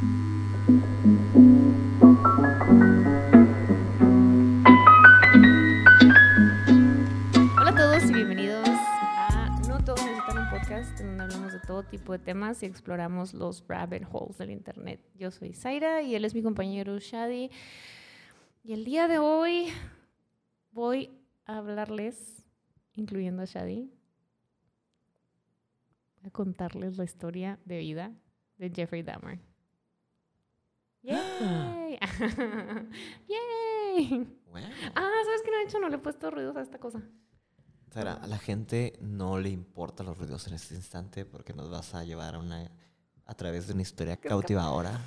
Hola a todos y bienvenidos a No Todos Necesitan un Podcast, donde hablamos de todo tipo de temas y exploramos los rabbit holes del Internet. Yo soy Zaira y él es mi compañero Shadi. Y el día de hoy voy a hablarles, incluyendo a Shadi, a contarles la historia de vida de Jeffrey Dahmer. ¡Yay! ¡Yay! Bueno. Ah, ¿sabes qué no he hecho? No le he puesto ruidos a esta cosa. Sara, a la gente no le importan los ruidos en este instante porque nos vas a llevar a una a través de una historia cautivadora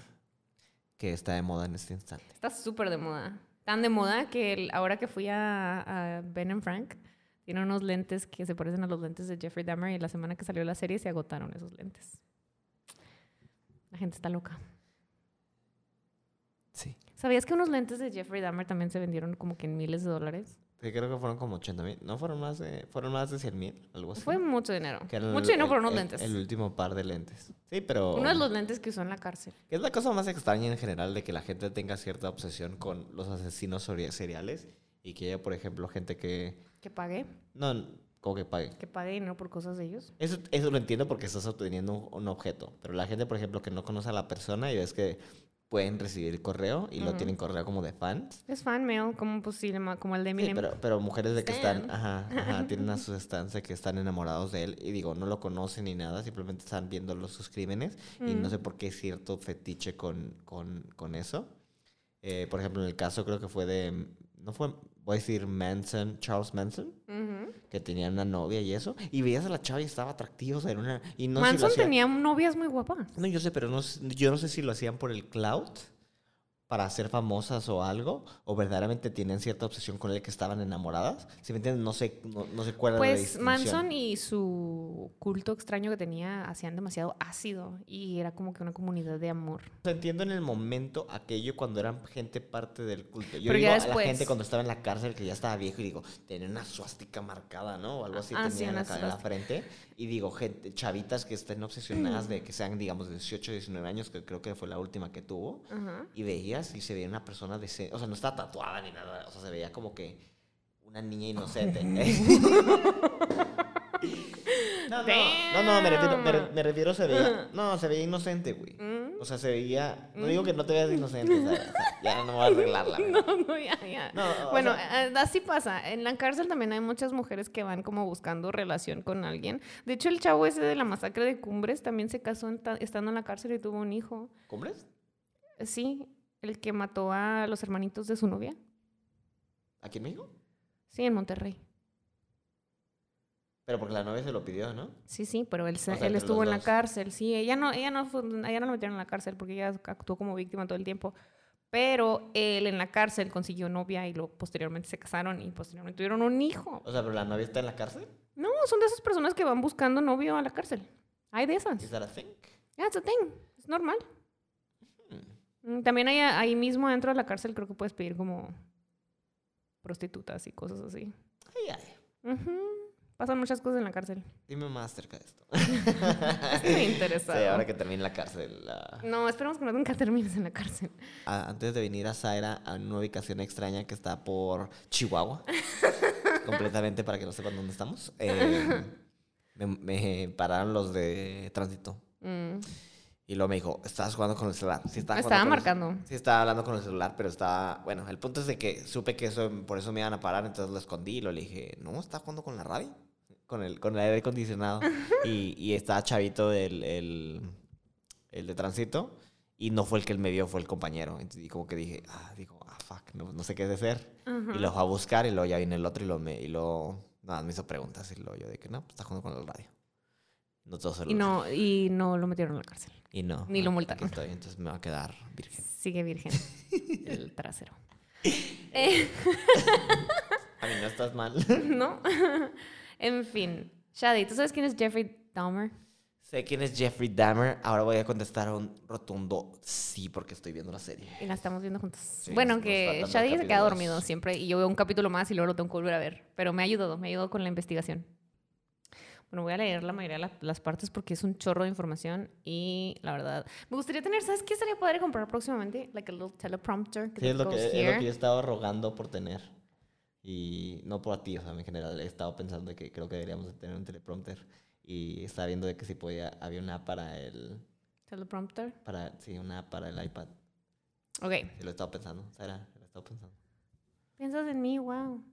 que está de moda en este instante. Está súper de moda. Tan de moda que el- ahora que fui a, a Ben and Frank, tiene unos lentes que se parecen a los lentes de Jeffrey Dahmer y la semana que salió la serie se agotaron esos lentes. La gente está loca. Sí. ¿Sabías que unos lentes de Jeffrey Dahmer también se vendieron como que en miles de dólares? Sí, creo que fueron como 80 mil. No fueron más de, fueron más de 100 mil, algo así. Fue mucho dinero. Que era el- Mucho dinero por unos el- lentes. El último par de lentes. Sí, pero. Uno de los lentes que usó en la cárcel. que es la cosa más extraña en general de que la gente tenga cierta obsesión con los asesinos seriales y que haya, por ejemplo, gente que. Que pagué. No, como que pague. Que pagué dinero por cosas de ellos. Eso, eso lo entiendo porque estás obteniendo un, un objeto. Pero la gente, por ejemplo, que no conoce a la persona y ves que pueden recibir correo y lo tienen correo como de fans. Es fan mail, como, pues, sí, como el de Sí, Eminem. pero, pero mujeres de que están, ajá, ajá, tienen a sus stands de que están enamorados de él y digo, no lo conocen ni nada, simplemente están viendo los, sus crímenes y no sé por qué cierto fetiche con, con, con eso. Eh, por ejemplo, en el caso creo que fue de, no fue, voy a decir Manson, Charles Manson, que tenía una novia y eso, y veías a la chava y estaba atractiva, o sea, era una... Y no si Manson tenía novias muy guapas. No, yo sé, pero no, yo no sé si lo hacían por el cloud, para ser famosas o algo, o verdaderamente tienen cierta obsesión con él que estaban enamoradas. Si me entienden, no sé, no, no sé cuál Pues distinción. Manson y su culto extraño que tenía hacían demasiado ácido y era como que una comunidad de amor. Entiendo en el momento aquello cuando eran gente parte del culto. Yo Pero digo ya a la después- gente cuando estaba en la cárcel que ya estaba viejo y digo, tenía una suástica marcada, ¿no? O algo así Ah, tenía sí, en, la, en la frente. Y digo, gente, chavitas que estén obsesionadas de que sean, digamos, 18, 19 años, que creo que fue la última que tuvo. Ajá. Y veías y se veía una persona decente. O sea, no estaba tatuada ni nada. O sea, se veía como que una niña inocente. no, no, no, no, me refiero, me, re- me refiero se veía. No, se veía inocente, güey. Mm. O sea, se veía. No digo que no te veas inocente, o sea, o sea, ya no voy a arreglar la verdad. No, no, ya, ya. No, bueno, sea- eh, así pasa. En la cárcel también hay muchas mujeres que van como buscando relación con alguien. De hecho, el chavo ese de la masacre de Cumbres también se casó en estando en la cárcel y tuvo un hijo. ¿Cumbres? Sí, el que mató a los hermanitos de su novia. ¿Aquí en México? Sí, en Monterrey. Pero porque la novia se lo pidió, ¿no? Sí, sí, pero él, se- O sea, él estuvo en la cárcel, sí, ella no, ella no fue, ella no la metieron en la cárcel porque ella actuó como víctima todo el tiempo, pero él en la cárcel consiguió novia y luego posteriormente se casaron y posteriormente tuvieron un hijo. O sea, pero la novia está en la cárcel. No, son de esas personas que van buscando novio a la cárcel. Hay de esas. ¿Is that a thing? Yeah, it's a thing. Es normal. Mm, También hay ahí mismo dentro de la cárcel creo que puedes pedir como prostitutas y cosas así. Ay, ay. Pasan muchas cosas en la cárcel. Dime más acerca de esto. Estoy interesada. Sí, ahora que termine la cárcel. la- No, esperemos que no nunca termines en la cárcel. a- antes de venir a Zaira a una ubicación extraña que está por Chihuahua, completamente para que no sepan dónde estamos, eh, me, me pararon los de tránsito. Mm. Y luego me dijo, ¿estabas jugando con el celular? Sí, estaba, estaba con el- marcando. sí, estaba hablando con el celular, pero estaba... Bueno, el punto es de que supe que eso, por eso me iban a parar, entonces lo escondí y lo le dije, no, estaba jugando con la radio, con el, con el aire acondicionado. y, y estaba chavito el, el, el de tránsito y no fue el que él me vio, fue el compañero. Entonces, y como que dije, ah, digo, ah, fuck, no, no sé qué hacer. Ajá. Y lo fue a buscar y luego ya vino el otro y lo me, y lo nada, me hizo preguntas y luego yo que no, pues está jugando con el radio. No todo Y no, y no lo metieron en la cárcel. Y no. Ni lo multaron. estoy, entonces me va a quedar virgen. Sigue virgen. el trasero. Eh, A mí no estás mal. ¿No? en fin. Shadi, ¿tú sabes quién es Jeffrey Dahmer? sé quién es Jeffrey Dahmer. Ahora voy a contestar un rotundo sí porque estoy viendo la serie. Y la estamos viendo juntos. Sí, bueno, que Shadi se queda dormido siempre y yo veo un capítulo más y luego lo tengo que volver a ver. Pero me ha ayudado, me ha ayudado con la investigación. Bueno, voy a leer la mayoría de la- las partes porque es un chorro de información y la verdad, me gustaría tener, ¿sabes qué sería poder comprar próximamente? Like a little teleprompter. Sí, es lo, que, es lo que yo estaba rogando por tener. Y no por ti, o sea, en general he estado pensando de que creo que deberíamos de tener un teleprompter. Y estaba viendo de que si podía, había una para el, Teleprompter. para, sí, una para el iPad. Ok. Sí, lo he estado pensando, Sara, lo he estado pensando. ¿Piensas en mí? Wow.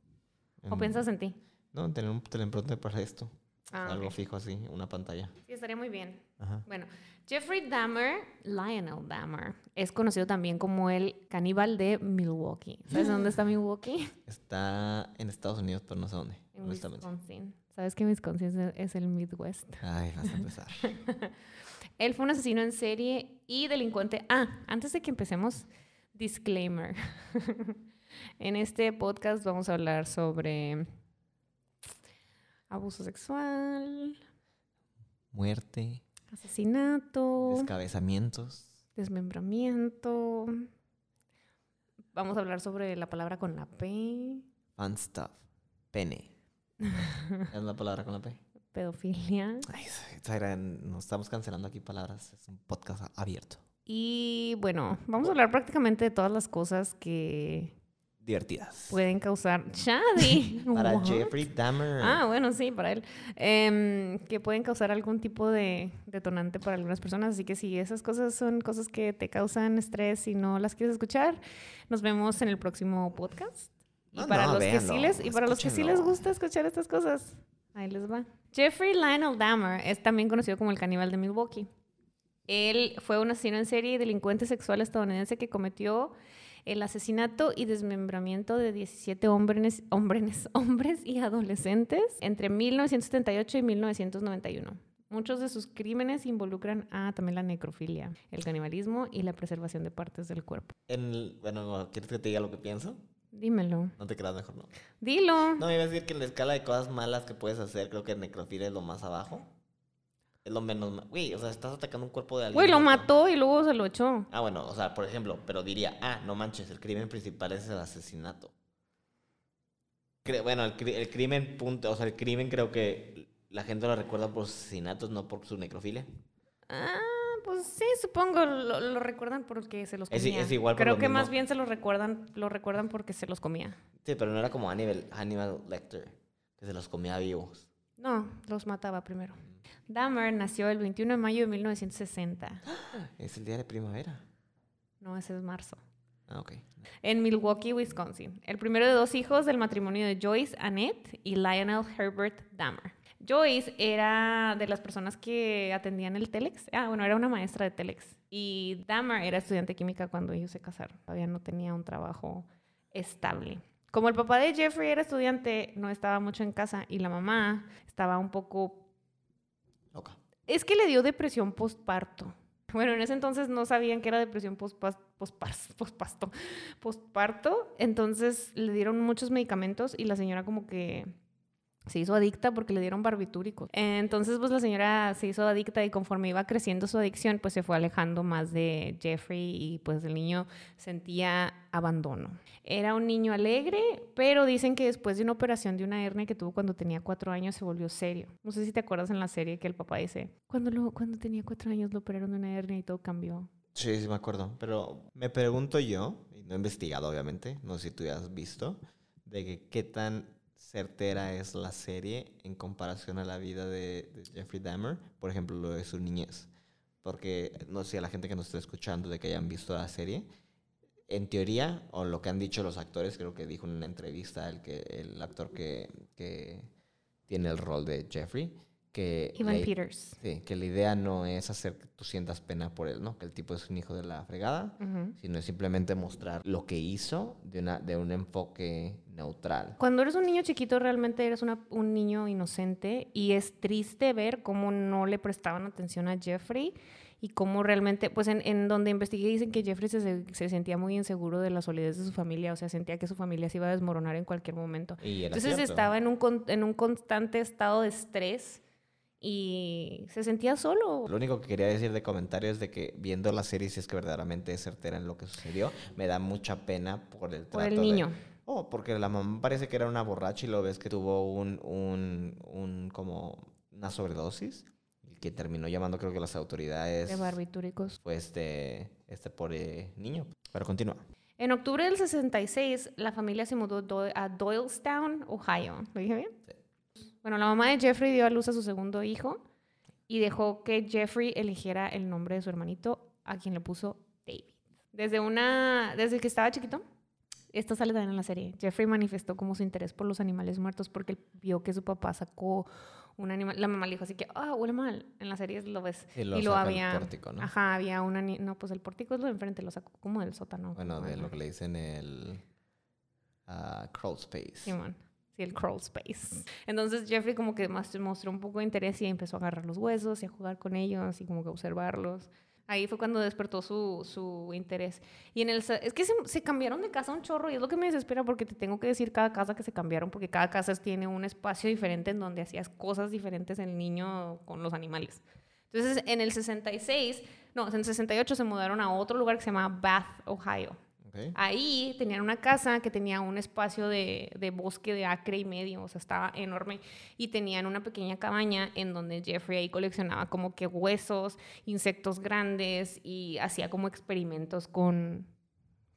¿O Mm, piensas en ti? No, en tener un teleprompter para esto. Ah, algo fijo así, una pantalla. Sí, estaría muy bien. Ajá. Bueno, Jeffrey Dahmer, Lionel Dahmer, es conocido también como el caníbal de Milwaukee. ¿Sabes dónde está Milwaukee? Está en Estados Unidos, pero no sé dónde, En honestamente. Wisconsin. ¿Sabes que Wisconsin es el Midwest? Ay, vas a empezar. Él fue un asesino en serie y delincuente. Ah, antes de que empecemos, disclaimer. en este podcast vamos a hablar sobre abuso sexual, Muerte, asesinato, descabezamientos. desmembramiento. Vamos a hablar sobre la palabra con la P, Fun stuff. Pene. ¿Es la palabra con la P? pedofilia Ay, Zaira, nos estamos cancelando aquí palabras. Es un podcast abierto. y bueno, vamos a hablar prácticamente de todas las cosas que Divertidas. pueden causar Shadi. Para What? Jeffrey Dahmer. Ah, bueno, sí, para él. Em, que pueden causar algún tipo de detonante para algunas personas. Así que si esas cosas son cosas que te causan estrés y no las quieres escuchar, nos vemos en el próximo podcast. Y No, para no, los que sí véanlo, les, y para los que sí les gusta escuchar estas cosas, ahí les va. Jeffrey Lionel Dahmer es también conocido como el caníbal de Milwaukee. Él fue un asesino en serie y delincuente sexual estadounidense que cometió el asesinato y desmembramiento de 17 hombres, hombres, hombres y adolescentes entre 1978 y 1991. Muchos de sus crímenes involucran a también la necrofilia, el canibalismo y la preservación de partes del cuerpo. El- bueno, ¿quieres que te diga lo que pienso? Dímelo. No te creas mejor, no. Dilo. No, iba a decir que en la escala de cosas malas que puedes hacer, creo que necrofilia es lo más abajo. Es lo menos... Güey, o sea, estás atacando un cuerpo de alguien. Güey, lo mató y luego se lo echó. Ah, bueno, o sea, por ejemplo, pero diría, ah, no manches, el crimen principal es el asesinato. Cre- bueno, el, cri- el crimen, punto, o sea, el crimen creo que la gente lo recuerda por sus asesinatos, no por su necrofilia. Ah, pues sí, supongo lo, lo recuerdan porque se los comía. es igual por Creo lo que mismo. más bien se los recuerdan, lo recuerdan porque se los comía. Sí, pero no era como Hannibal, Hannibal Lecter, que se los comía vivos. No, los mataba primero. Dahmer nació el 21 de mayo de 1960. Es el día de primavera. No, ese es marzo. Ah, ok. En Milwaukee, Wisconsin. El primero de dos hijos del matrimonio de Joyce Annette y Lionel Herbert Dahmer. Joyce era de las personas que atendían el Telex. Ah, bueno, era una maestra de Telex. Y Dahmer era estudiante de química cuando ellos se casaron. Todavía no tenía un trabajo estable. Como el papá de Jeffrey era estudiante, no estaba mucho en casa y la mamá estaba un poco. Es que le dio depresión postparto. Bueno, en ese entonces no sabían que era depresión pospasto, postparto. Entonces le dieron muchos medicamentos y la señora como que se hizo adicta porque le dieron barbitúricos. Entonces, pues la señora se hizo adicta y conforme iba creciendo su adicción, pues se fue alejando más de Jeffrey y pues el niño sentía abandono. Era un niño alegre, pero dicen que después de una operación de una hernia que tuvo cuando tenía cuatro años se volvió serio. No sé si te acuerdas en la serie que el papá dice, cuando, lo, cuando tenía cuatro años lo operaron de una hernia y todo cambió. Sí, sí me acuerdo. Pero me pregunto yo, no he investigado obviamente, no sé si tú ya has visto, de que qué tan certera es la serie en comparación a la vida de, de Jeffrey Dahmer, por ejemplo, lo de su niñez. Porque no sé a la gente que nos está escuchando de que hayan visto la serie, en teoría, o lo que han dicho los actores, creo que dijo en una entrevista el, que, el actor que, que tiene el rol de Jeffrey, que... Ivan la- Peters. Sí, que la idea no es hacer que tú sientas pena por él, ¿no? Que el tipo es un hijo de la fregada, sino es simplemente mostrar lo que hizo de, una, de un enfoque neutral. Cuando eres un niño chiquito, realmente eres una- un niño inocente y es triste ver cómo no le prestaban atención a Jeffrey y cómo realmente, pues en, en donde investigué dicen que Jeffrey se, se- se sentía muy inseguro de la solidez de su familia, o sea, sentía que su familia se iba a desmoronar en cualquier momento. Y Entonces cierto. estaba en un, en un constante estado de estrés y se sentía solo. Lo único que quería decir de comentario es de que viendo la serie, si es que verdaderamente es certera en lo que sucedió, me da mucha pena por el Por trato el de- niño. Oh, porque la mamá parece que era una borracha y lo ves que tuvo un, un, un como una sobredosis, y que terminó llamando creo que a las autoridades De barbitúricos. fue este, este pobre niño. Pero continúa. En octubre del 66, la familia se mudó a Doylestown, Ohio. ¿Lo dije bien? Bueno, la mamá de Jeffrey dio a luz a su segundo hijo y dejó que Jeffrey eligiera el nombre de su hermanito, a quien le puso David. Desde, una, desde que estaba chiquito, esto sale también en la serie, Jeffrey manifestó como su interés por los animales muertos porque él vio que su papá sacó un animal. La mamá le dijo así que, ah, huele mal. En la serie lo ves. Lo y lo había. pórtico, ¿no? Ajá, había una. No, pues el pórtico es lo de enfrente, lo sacó como del sótano. Bueno, de lo que le dicen el ah, crawl space. Sí, el crawl space. Entonces Jeffrey como que más- mostró un poco de interés y empezó a agarrar los huesos y a jugar con ellos y como que observarlos. Ahí fue cuando despertó su, su interés. Y en el... Es que se, se cambiaron de casa un chorro y es lo que me desespera porque te tengo que decir cada casa que se cambiaron porque cada casa tiene un espacio diferente en donde hacías cosas diferentes el niño con los animales. Entonces en el 66, no, en el 68 se mudaron a otro lugar que se llama Bath, Ohio. Ok. Ahí tenían una casa que tenía un espacio de, de bosque de acre y medio, o sea, estaba enorme. Y tenían una pequeña cabaña en donde Jeffrey ahí coleccionaba como que huesos, insectos grandes y hacía como experimentos con,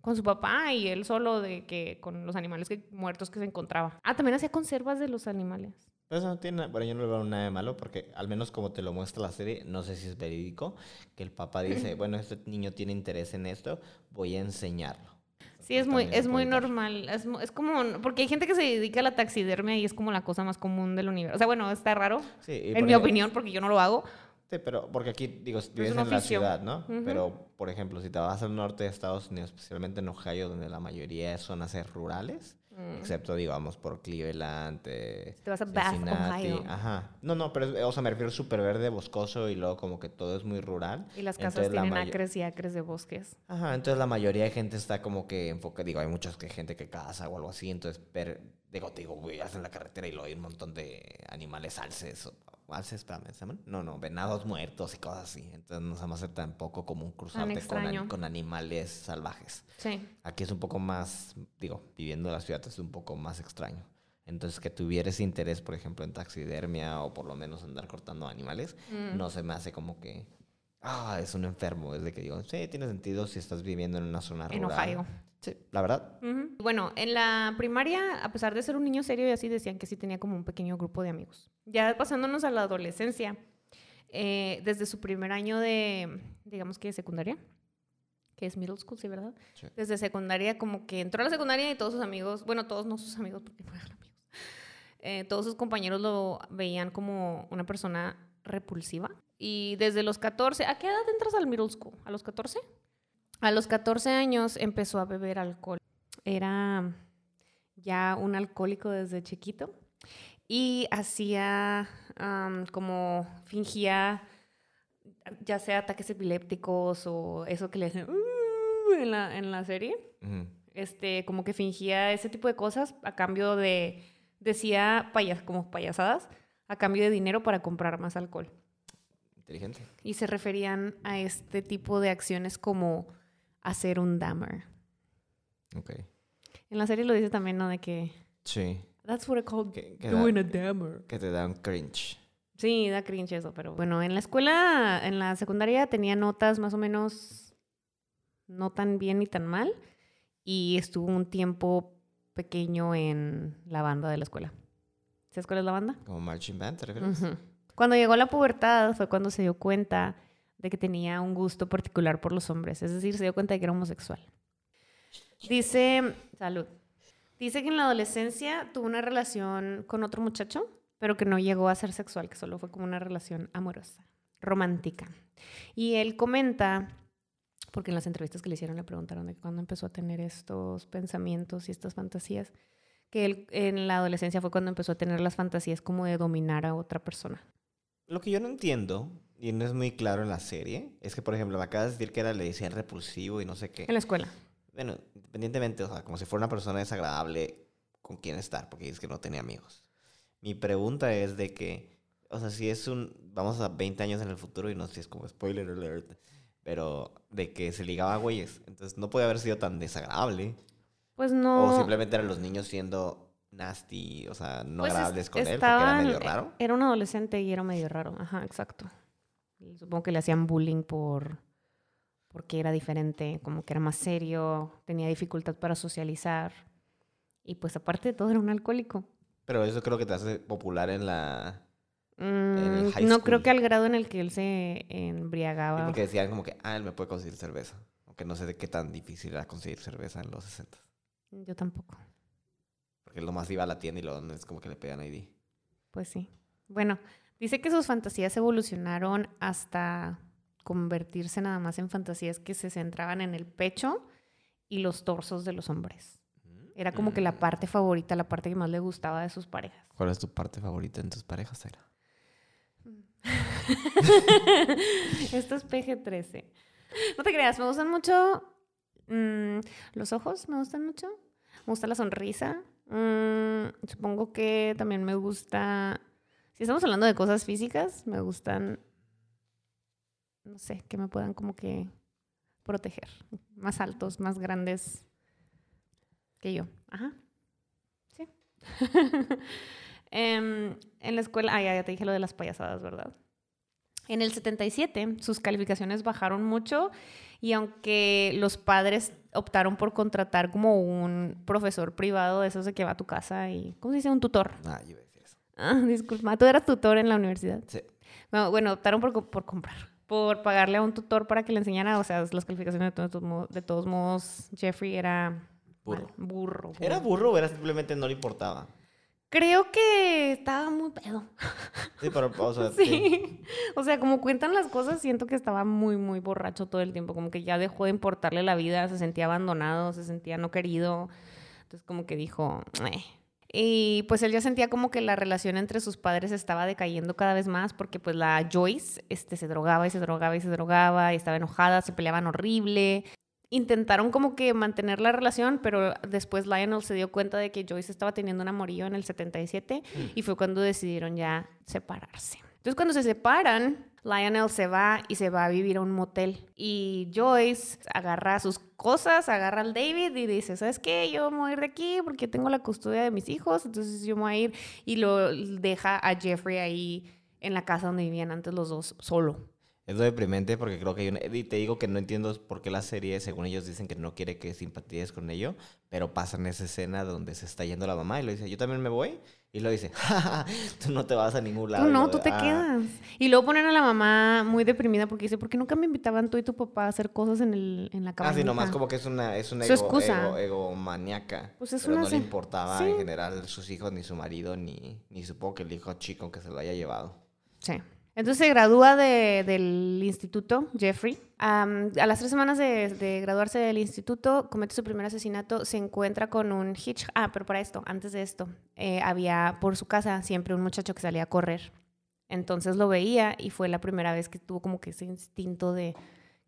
con su papá y él solo de que con los animales que, muertos que se encontraba. Ah, también hacía conservas de los animales. Eso no tiene, bueno, yo no le veo nada de malo porque al menos como te lo muestra la serie, no sé si es verídico, que el papá dice, bueno, este niño tiene interés en esto, voy a enseñarlo. Sí, es muy, es muy normal. Es, es como, porque hay gente que se dedica a la taxidermia y es como la cosa más común del universo. O sea, bueno, está raro, Sí, en mi opinión, porque yo no lo hago. Sí, pero porque aquí, digo, vives en la ciudad, ¿no? Ujú. Pero, por ejemplo, si te vas al norte de Estados Unidos, especialmente en Ohio, donde la mayoría son hacer rurales, Mm. excepto, digamos, por Cleveland, eh, Te vas a Bath, Cincinnati, Ohio. Ajá. No, no, pero, o sea, me refiero súper verde, boscoso y luego como que todo es muy rural. Y las casas Entonces, tienen acres y acres de bosques. Ajá, entonces la mayoría de gente está como que enfocada, digo, hay muchas que gente que caza o algo así, entonces, per, digo, te digo, güey, hacen la carretera y luego hay un montón de animales alces, alces, espérame, ¿se llaman? No, no, venados muertos y cosas así, entonces no se me hace tan poco común cruzarte con, animales salvajes. Sí. Aquí es un poco más, digo, viviendo en la ciudad es un poco más extraño. Entonces, que tuvieras interés, por ejemplo, en taxidermia o por lo menos andar cortando animales, Mm. no se me hace como que, ah, es un enfermo. Es de que digo, sí, tiene sentido si estás viviendo en una zona En rural. Ohio. Sí, la verdad. Bueno, en la primaria, a pesar de ser un niño serio y así, decían que sí tenía como un pequeño grupo de amigos. Ya pasándonos a la adolescencia, eh, desde su primer año de, digamos que de secundaria, que es middle school, sí, ¿verdad? Sí. Desde secundaria, como que entró a la secundaria y todos sus amigos, bueno, todos no sus amigos, porque no eran amigos, eh, todos sus compañeros lo veían como una persona repulsiva. Y desde los 14, ¿a qué edad entras al middle school? ¿A los 14? A los 14 años empezó a beber alcohol. Era ya un alcohólico desde chiquito y hacía como fingía ya sea ataques epilépticos o eso que le hacen "Uh", en la, en la serie este, como que fingía ese tipo de cosas a cambio de, decía payas, como payasadas, a cambio de dinero para comprar más alcohol. Inteligente. Y se referían a este tipo de acciones como hacer un dammer. Ok. En la serie lo dice también, ¿no? De que, Sí. that's what I call Que, que doing da, a dammer. que te da un cringe. Sí, da cringe eso, pero bueno, en la escuela, en la secundaria tenía notas más o menos no tan bien ni tan mal y estuvo un tiempo pequeño en la banda de la escuela. ¿Sabes cuál es la banda? Como marching band, ¿te refieres? Cuando llegó a la pubertad fue cuando se dio cuenta de que tenía un gusto particular por los hombres, es decir, se dio cuenta de que era homosexual. Dice, salud, dice que en la adolescencia tuvo una relación con otro muchacho, pero que no llegó a ser sexual, que solo fue como una relación amorosa, romántica. Y él comenta, porque en las entrevistas que le hicieron le preguntaron de cuándo empezó a tener estos pensamientos y estas fantasías, que él en la adolescencia fue cuando empezó a tener las fantasías como de dominar a otra persona. Lo que yo no entiendo, y no es muy claro en la serie, es que, por ejemplo, me acabas de decir que era, le decían repulsivo y no sé qué. En la escuela. Bueno, independientemente, o sea, como si fuera una persona desagradable con quien estar, porque dices que no tenía amigos. Mi pregunta es de que, o sea, si es un, vamos a 20 años en el futuro y no sé si es como spoiler alert, pero de que se ligaba a güeyes, entonces no puede haber sido tan desagradable. Pues no. O simplemente eran los niños siendo nasty, o sea, no Pues es- agradables con él porque era estaban- medio raro. Era un adolescente y era medio raro. Ajá, exacto. Supongo que le hacían bullying por porque era diferente, como que era más serio, tenía dificultad para socializar. Y pues aparte de todo era un alcohólico. Pero eso creo que te hace popular en la... Mm, el high no creo que al grado en el que él se sí, embriagaba. porque decían como que, ah, él me puede conseguir cerveza. Aunque no sé de qué tan difícil era conseguir cerveza en los 60. Yo tampoco. Porque él nomás iba a la tienda y luego es como que le pegan ID. Pues sí. Bueno, dice que sus fantasías evolucionaron hasta convertirse nada más en fantasías que se centraban en el pecho y los torsos de los hombres. Era como que la Mm. parte favorita, la parte que más le gustaba de sus parejas. ¿Cuál es tu parte favorita en tus parejas, Zaira? Esto es PG-13. No te creas, me gustan mucho mm, los ojos, me gustan mucho. Me gusta la sonrisa. Mm, supongo que también me gusta, si estamos hablando de cosas físicas, me gustan, no sé, que me puedan como que proteger. Más altos, más grandes que yo. Ajá. Sí. Em, en la escuela, ah, ya, ya te dije lo de las payasadas, ¿verdad? En el 77 sus calificaciones bajaron mucho y aunque los padres optaron por contratar como un profesor privado de esos de que va a tu casa y, ¿cómo se dice? Un tutor. Ah, yo Ah, disculpa, tú eras tutor en la universidad. Sí. No, bueno, optaron por, co- por comprar, por pagarle a un tutor para que le enseñara, o sea, las calificaciones de todos, mo- de todos modos, Jeffrey era Burro. mal, burro, ¿Era burro. o era simplemente no le importaba? Creo que estaba muy pedo. Sí, pero, o sea, Sí. O sea, como cuentan las cosas, siento que estaba muy, muy borracho todo el tiempo. Como que ya dejó de importarle la vida, se sentía abandonado, se sentía no querido. Entonces, como que dijo, "Eh". Y pues él ya sentía como que la relación entre sus padres estaba decayendo cada vez más porque pues la Joyce este, se drogaba y se drogaba y se drogaba y estaba enojada, se peleaban horrible. Intentaron como que mantener la relación, pero después Lionel se dio cuenta de que Joyce estaba teniendo un amorío en el 77 y fue cuando decidieron ya separarse. Entonces cuando se separan, Lionel se va y se va a vivir a un motel. Y Joyce agarra sus cosas, agarra al David y dice, ¿sabes qué? Yo me voy a ir de aquí porque tengo la custodia de mis hijos, entonces yo me voy a ir y lo deja a Jeffrey ahí en la casa donde vivían antes los dos solo. Es lo deprimente porque creo que hay una... Y te digo que no entiendo por qué la serie, según ellos dicen que no quiere que simpatices con ello, pero pasa en esa escena donde se está yendo la mamá y lo dice, yo también me voy. Y lo dice, "Ja, tú no te vas a ningún lado. Tú no, tú te "Ah". quedas. Y luego ponen a la mamá muy deprimida porque dice, ¿por qué nunca me invitaban tú y tu papá a hacer cosas en, el, en la Ah, cabaña? sí, nomás como que es una, es una ego, excusa. ego, egomaniaca. Pues es pero una no le importaba sí. en general sus hijos, ni su marido, ni, ni supongo que el hijo chico que se lo haya llevado. Sí. Entonces se gradúa de- del instituto, Jeffrey. Am, a las tres semanas de, de graduarse del instituto, comete su primer asesinato, se encuentra con un hitch... Ah, pero para esto, antes de esto, eh, había por su casa siempre un muchacho que salía a correr. Entonces lo veía y fue la primera vez que tuvo como que ese instinto de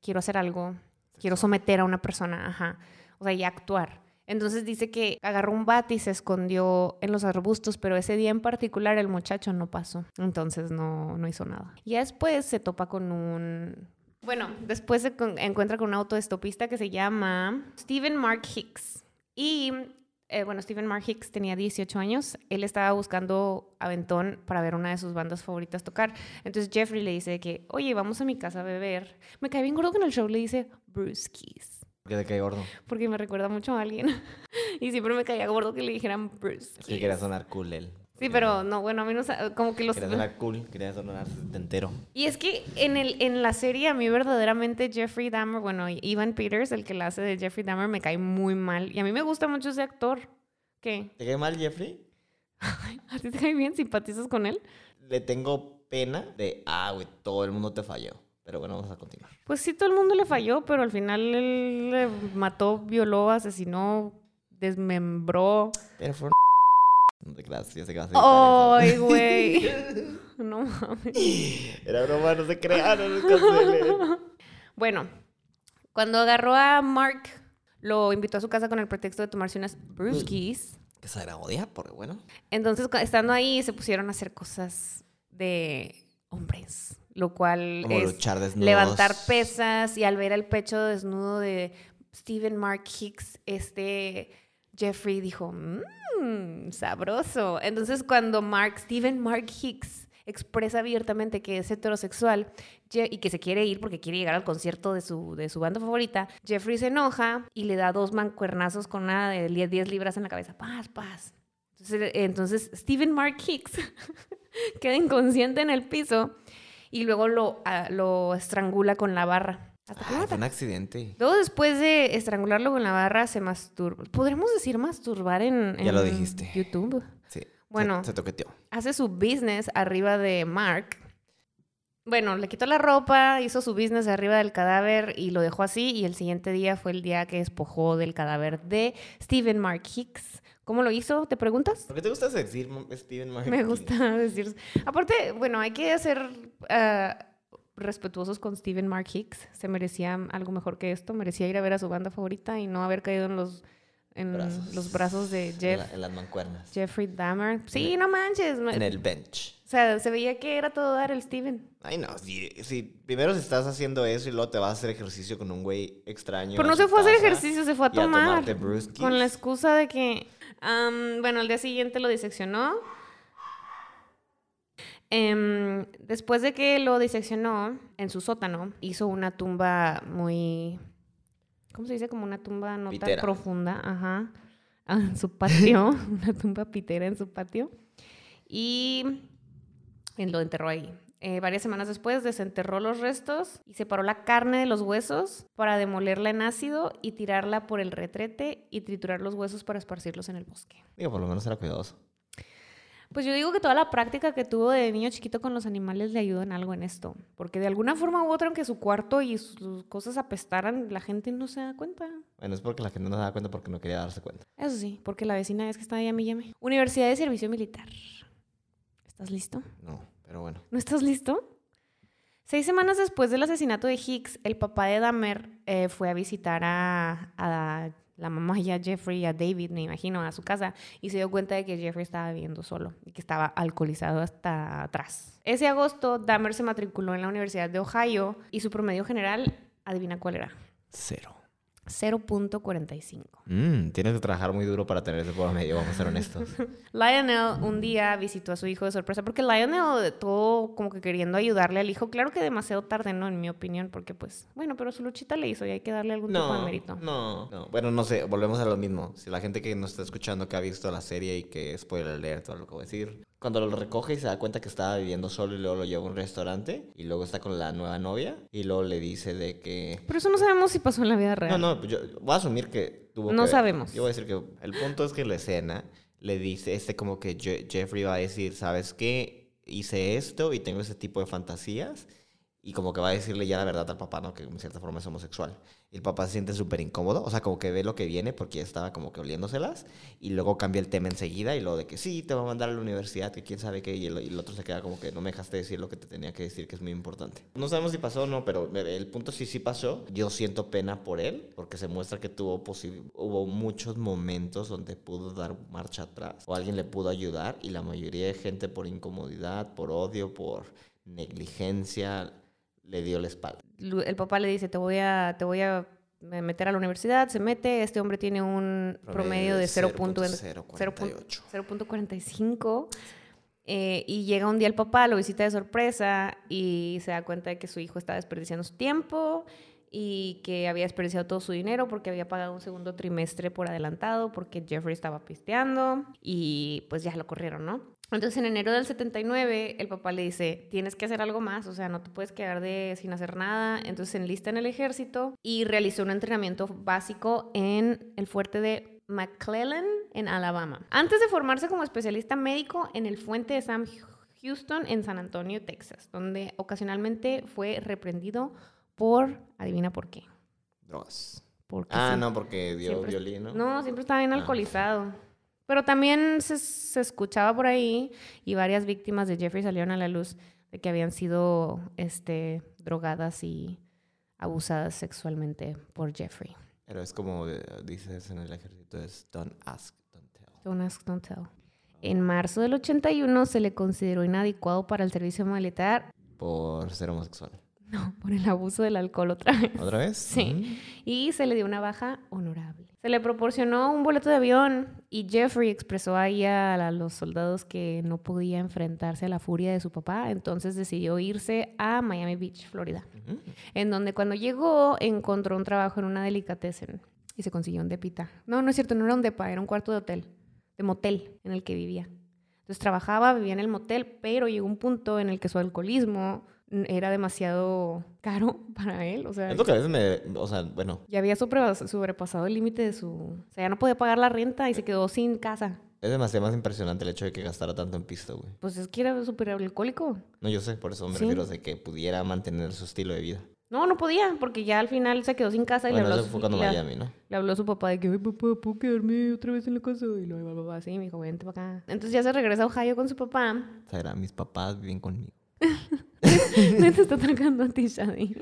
quiero hacer algo, quiero someter a una persona, ajá. O sea, y actuar. Entonces dice que agarró un bate y se escondió en los arbustos, pero ese día en particular el muchacho no pasó. Entonces no, no hizo nada. Y después se topa con un... Bueno, después se encuentra con un autoestopista que se llama Stephen Mark Hicks. Y eh, bueno, Stephen Mark Hicks tenía 18 años. Él estaba buscando aventón para ver una de sus bandas favoritas tocar. Entonces Jeffrey le dice que, oye, vamos a mi casa a beber. Me cae bien gordo que en el show le dice Brewskis. ¿Por qué te cae gordo? Porque me recuerda mucho a alguien. y siempre me caía gordo que le dijeran Bruce. Sí, quería sonar cool él. Sí, pero no, bueno, a mí no como que los... Quería sonar cool, quería sonar entero. Y es que en, el, en la serie a mí verdaderamente Jeffrey Dahmer, bueno, Ivan Peters, el que la hace de Jeffrey Dahmer, me cae muy mal. Y a mí me gusta mucho ese actor. ¿Qué? ¿Te cae mal, Jeffrey? ¿A ti te cae bien? ¿Simpatizas con él? Le tengo pena de, ah, güey, todo el mundo te falló. Pero bueno, vamos a continuar. Pues sí, todo el mundo le falló, pero al final él le mató, violó, asesinó, desmembró. Pero fue un... A editar ¡Ay, güey! No mames. Era broma, no se crean, no se cancelen. Bueno, cuando agarró a Mark, lo invitó a su casa con el pretexto de tomarse unas brewskis. Que se era odia, porque bueno. Entonces, estando ahí, se pusieron a hacer cosas de hombres, lo cual Como es levantar pesas y al ver el pecho desnudo de Stephen Mark Hicks, este Jeffrey dijo, mmm, sabroso. Entonces cuando Mark, Steven Mark Hicks, expresa abiertamente que es heterosexual y que se quiere ir porque quiere llegar al concierto de su, de su banda favorita, Jeffrey se enoja y le da dos mancuernazos con una de 10 libras en la cabeza. Paz, paz. Entonces, entonces Steven Mark Hicks queda inconsciente en el piso y luego lo, ah, lo estrangula con la barra. Hasta fue un accidente. Luego, después de estrangularlo con la barra, se masturba. ¿Podremos decir masturbar en, ya lo dijiste. YouTube? Sí. Bueno, se, toqueteó. Hace su business arriba de Mark. Bueno, le quitó la ropa, hizo su business arriba del cadáver y lo dejó así. Y el siguiente día fue el día que despojó del cadáver de Stephen Mark Hicks. ¿Cómo lo hizo? ¿Te preguntas? ¿Por qué te gusta decir Stephen Mark? Me gusta decir. Aparte, bueno, hay que hacer. Ah, respetuosos con Steven Mark Hicks. Se merecía algo mejor que esto. Merecía ir a ver a su banda favorita y no haber caído en los, en brazos. los brazos de Jeff. En, las mancuernas. Jeffrey Dahmer. Sí, no manches. En el bench. O sea, se veía que era todo dar el Steven. Ay, no. Si, primero si estás haciendo eso y luego te vas a hacer ejercicio con un güey extraño. Pero no se fue a hacer ejercicio, se fue a tomar. con la excusa de que. Bueno, al día siguiente lo diseccionó Em, después de que lo diseccionó en su sótano, hizo una tumba muy. ¿Cómo se dice? Como una tumba no tan profunda. Ajá. En su patio. una tumba pitera en su patio. Y lo enterró ahí. Eh, varias semanas después desenterró los restos y separó la carne de los huesos para demolerla en ácido y tirarla por el retrete y triturar los huesos para esparcirlos en el bosque. Digo, por lo menos era cuidadoso. Pues yo digo que toda la práctica que tuvo de niño chiquito con los animales le ayudó en algo en esto. Porque de alguna forma u otra, aunque su cuarto y sus cosas apestaran, la gente no se da cuenta. Bueno, es porque la gente no se da cuenta porque no quería darse cuenta. Eso sí, porque la vecina es que está ahí a mí llame. Universidad de Servicio Militar. ¿Estás listo? No, pero bueno. ¿No estás listo? Seis semanas después del asesinato de Hicks, el papá de Dahmer eh, fue a visitar a, a la mamá y a Jeffrey y a David, me imagino, a su casa y se dio cuenta de que Jeffrey estaba viviendo solo y que estaba alcoholizado hasta atrás. Ese agosto, Dahmer se matriculó en la Universidad de Ohio y su promedio general, adivina cuál era. Cero. 0.45. Mm, tienes que trabajar muy duro para tener ese medio, vamos a ser honestos. Lionel un día visitó a su hijo de sorpresa, porque Lionel todo como que queriendo ayudarle al hijo, claro que demasiado tarde, ¿no? En mi opinión, porque pues, bueno, pero su luchita le hizo y hay que darle algún tipo de mérito. No, no, bueno, no sé, volvemos a lo mismo. Si la gente que nos está escuchando, que ha visto la serie y que spoiler leer todo lo que voy a decir, cuando lo recoge y se da cuenta que estaba viviendo solo y luego lo lleva a un restaurante y luego está con la nueva novia y luego le dice de que... Pero eso no sabemos si pasó en la vida real. No, no, pues yo voy a asumir que tuvo No sabemos. Yo voy a decir que el punto es que la escena le dice, este como que Jeffrey va a decir, ¿sabes qué? Hice esto y tengo ese tipo de fantasías y como que va a decirle ya la verdad al papá, ¿no? Que en cierta forma es homosexual. Y el papá se siente súper incómodo, o sea, como que ve lo que viene porque estaba como que oliéndoselas y luego cambia el tema enseguida y lo de que sí, te va a mandar a la universidad, que quién sabe qué, y el, otro se queda como que no me dejaste decir lo que te tenía que decir, que es muy importante. No sabemos si pasó o no, pero el punto sí, sí pasó. Yo siento pena por él porque se muestra que tuvo hubo muchos momentos donde pudo dar marcha atrás o alguien le pudo ayudar y la mayoría de gente por incomodidad, por odio, por negligencia, le dio la espalda. El papá le dice, te voy a, te voy a meter a la universidad, se mete, este hombre tiene un promedio, de 0.45 eh, y llega un día el papá, lo visita de sorpresa y se da cuenta de que su hijo está desperdiciando su tiempo y que había desperdiciado todo su dinero porque había pagado un segundo trimestre por adelantado porque Jeffrey estaba pisteando y pues ya lo corrieron, ¿no? Entonces en enero del 79 el papá le dice, tienes que hacer algo más, o sea, no te puedes quedar de, sin hacer nada. Entonces se enlista en el ejército y realizó un entrenamiento básico en el fuerte de McClellan en Alabama. Antes de formarse como especialista médico en el fuente de Sam Houston en San Antonio, Texas, donde ocasionalmente fue reprendido por, adivina por qué. Drogas. ah, no, porque dio violín, ¿no? No, siempre estaba bien ah. alcoholizado. Pero también se, escuchaba por ahí y varias víctimas de Jeffrey salieron a la luz de que habían sido este, drogadas y abusadas sexualmente por Jeffrey. Pero es como dices en el ejército, es don't ask, don't tell. Don't ask, don't tell. En marzo del 81 se le consideró inadecuado para el servicio militar. Por ser homosexual. No, por el abuso del alcohol otra vez. ¿Otra vez? Sí. Mm. Y se le dio una baja honorable. Se le proporcionó un boleto de avión y Jeffrey expresó ahí a, los soldados que no podía enfrentarse a la furia de su papá, entonces decidió irse a Miami Beach, Florida, Ujú. en donde cuando llegó encontró un trabajo en una delicatessen y se consiguió un depita. No, no es cierto, no era un depa, era un cuarto de hotel, de motel en el que vivía. Entonces trabajaba, vivía en el motel, pero llegó un punto en el que su alcoholismo mm, era demasiado caro para él, o sea, Es lo que a veces me. O sea, bueno, ya había sobre- sobrepasado el límite de su... O sea, ya no podía pagar la renta y se quedó sin casa. es demasiado más impresionante el hecho de que gastara tanto en pisto, güey. Pues es que era súper alcohólico. No, yo sé, por eso me Sí. refiero de que pudiera mantener su estilo de vida. No, no podía, porque ya al final se quedó sin casa y Bueno, le, habló, eso a fue su- cuando le- Miami, ¿no? le habló a su papá de que, papá, ¿puedo quedarme otra vez en la casa? Y bla, bla, así, me dijo, vente para acá. Entonces ya se regresa a Ohio con su papá. O sea, era, mis papás viven conmigo. Me te está tragando a ti, Shadi.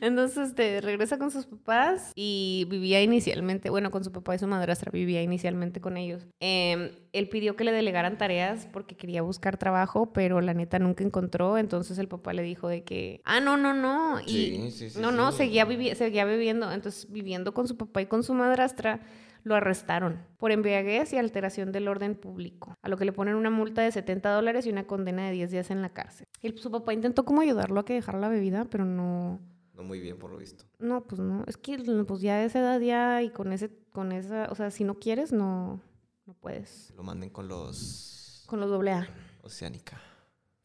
Entonces, este, regresa con sus papás y vivía inicialmente, bueno, con su papá y su madrastra, vivía inicialmente con ellos. Em, él pidió que le delegaran tareas porque quería buscar trabajo, pero la neta nunca encontró. Entonces el papá le dijo de que, ah, no, no, no. Y, Sí, sí, sí, no, no, seguía, vivi- seguía viviendo. Entonces, viviendo con su papá y con su madrastra, lo arrestaron por embriaguez y alteración del orden público, a lo que le ponen una multa de 70 dólares y una condena de 10 días en la cárcel. Y su papá intentó como ayudarlo a que dejara la bebida, pero no, No muy bien, por lo visto. no, pues no, es que pues ya a esa edad ya y con ese, con esa, o sea, si no quieres, no, no puedes. Lo manden con los. Con los doble A. Oceánica.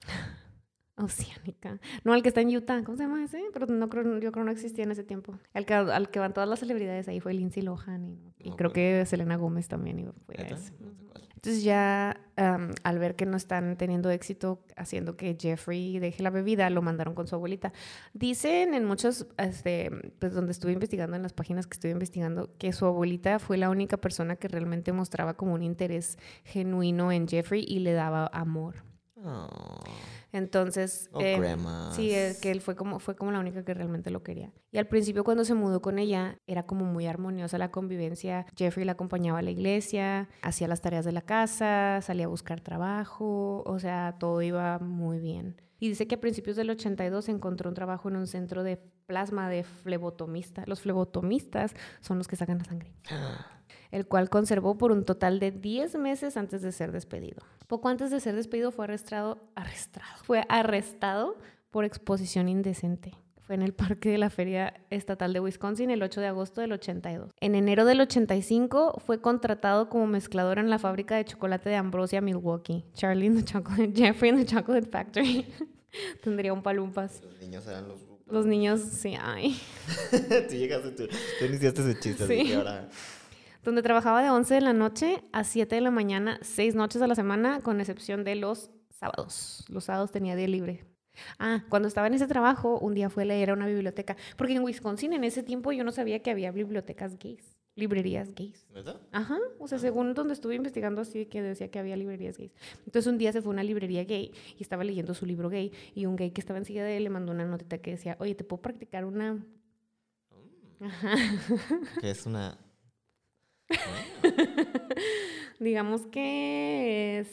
Oceánica. No, el que está en Utah. ¿Cómo se llama ese? Pero no creo, yo creo no existía en ese tiempo. Al que, al que van todas las celebridades ahí fue Lindsay Lohan y, y No, creo que Selena Gómez también iba a ese. No sé cuál. Entonces ya al ver que no están teniendo éxito haciendo que Jeffrey deje la bebida, lo mandaron con su abuelita. Dicen en muchos, este, pues donde estuve investigando, en las páginas que estuve investigando, que su abuelita fue la única persona que realmente mostraba como un interés genuino en Jeffrey y le daba amor. Oh, Entonces, oh eh. Sí, es que él fue como, fue como la única que realmente lo quería. Y al principio cuando se mudó con ella, era como muy armoniosa la convivencia. Jeffrey la acompañaba a la iglesia, hacía las tareas de la casa, salía a buscar trabajo, o sea, todo iba muy bien. Y dice que a principios del 82 encontró un trabajo en un centro de plasma de flebotomista. Los flebotomistas son los que sacan la sangre el cual conservó por un total de 10 meses antes de ser despedido. Poco antes de ser despedido fue arrestado, arrestado, fue arrestado por exposición indecente. Fue en el parque de la Feria Estatal de Wisconsin el 8 de agosto del 82. En enero del 85 fue contratado como mezclador en la fábrica de chocolate de Ambrosia, Milwaukee. Charlie in the Chocolate, Jeffrey in the Chocolate Factory. Tendría un palumpas. Los niños eran los. Los niños, sí, ay. tú llegaste, tú, tú iniciaste ese chiste, así Sí. que ahora. Donde trabajaba de 11 de la noche a 7 de la mañana, seis noches a la semana, con excepción de los sábados. Los sábados tenía día libre. Ah, cuando estaba en ese trabajo, un día fue a leer a una biblioteca, porque en Wisconsin en ese tiempo yo no sabía que había bibliotecas gays, librerías gays. ¿Verdad? Ajá, o sea, según donde estuve investigando así que decía que había librerías gays. Entonces un día se fue a una librería gay y estaba leyendo su libro gay y un gay que estaba enseguida de él le mandó una notita que decía, oye, ¿te puedo practicar una...? Ajá. Que es una. Digamos que es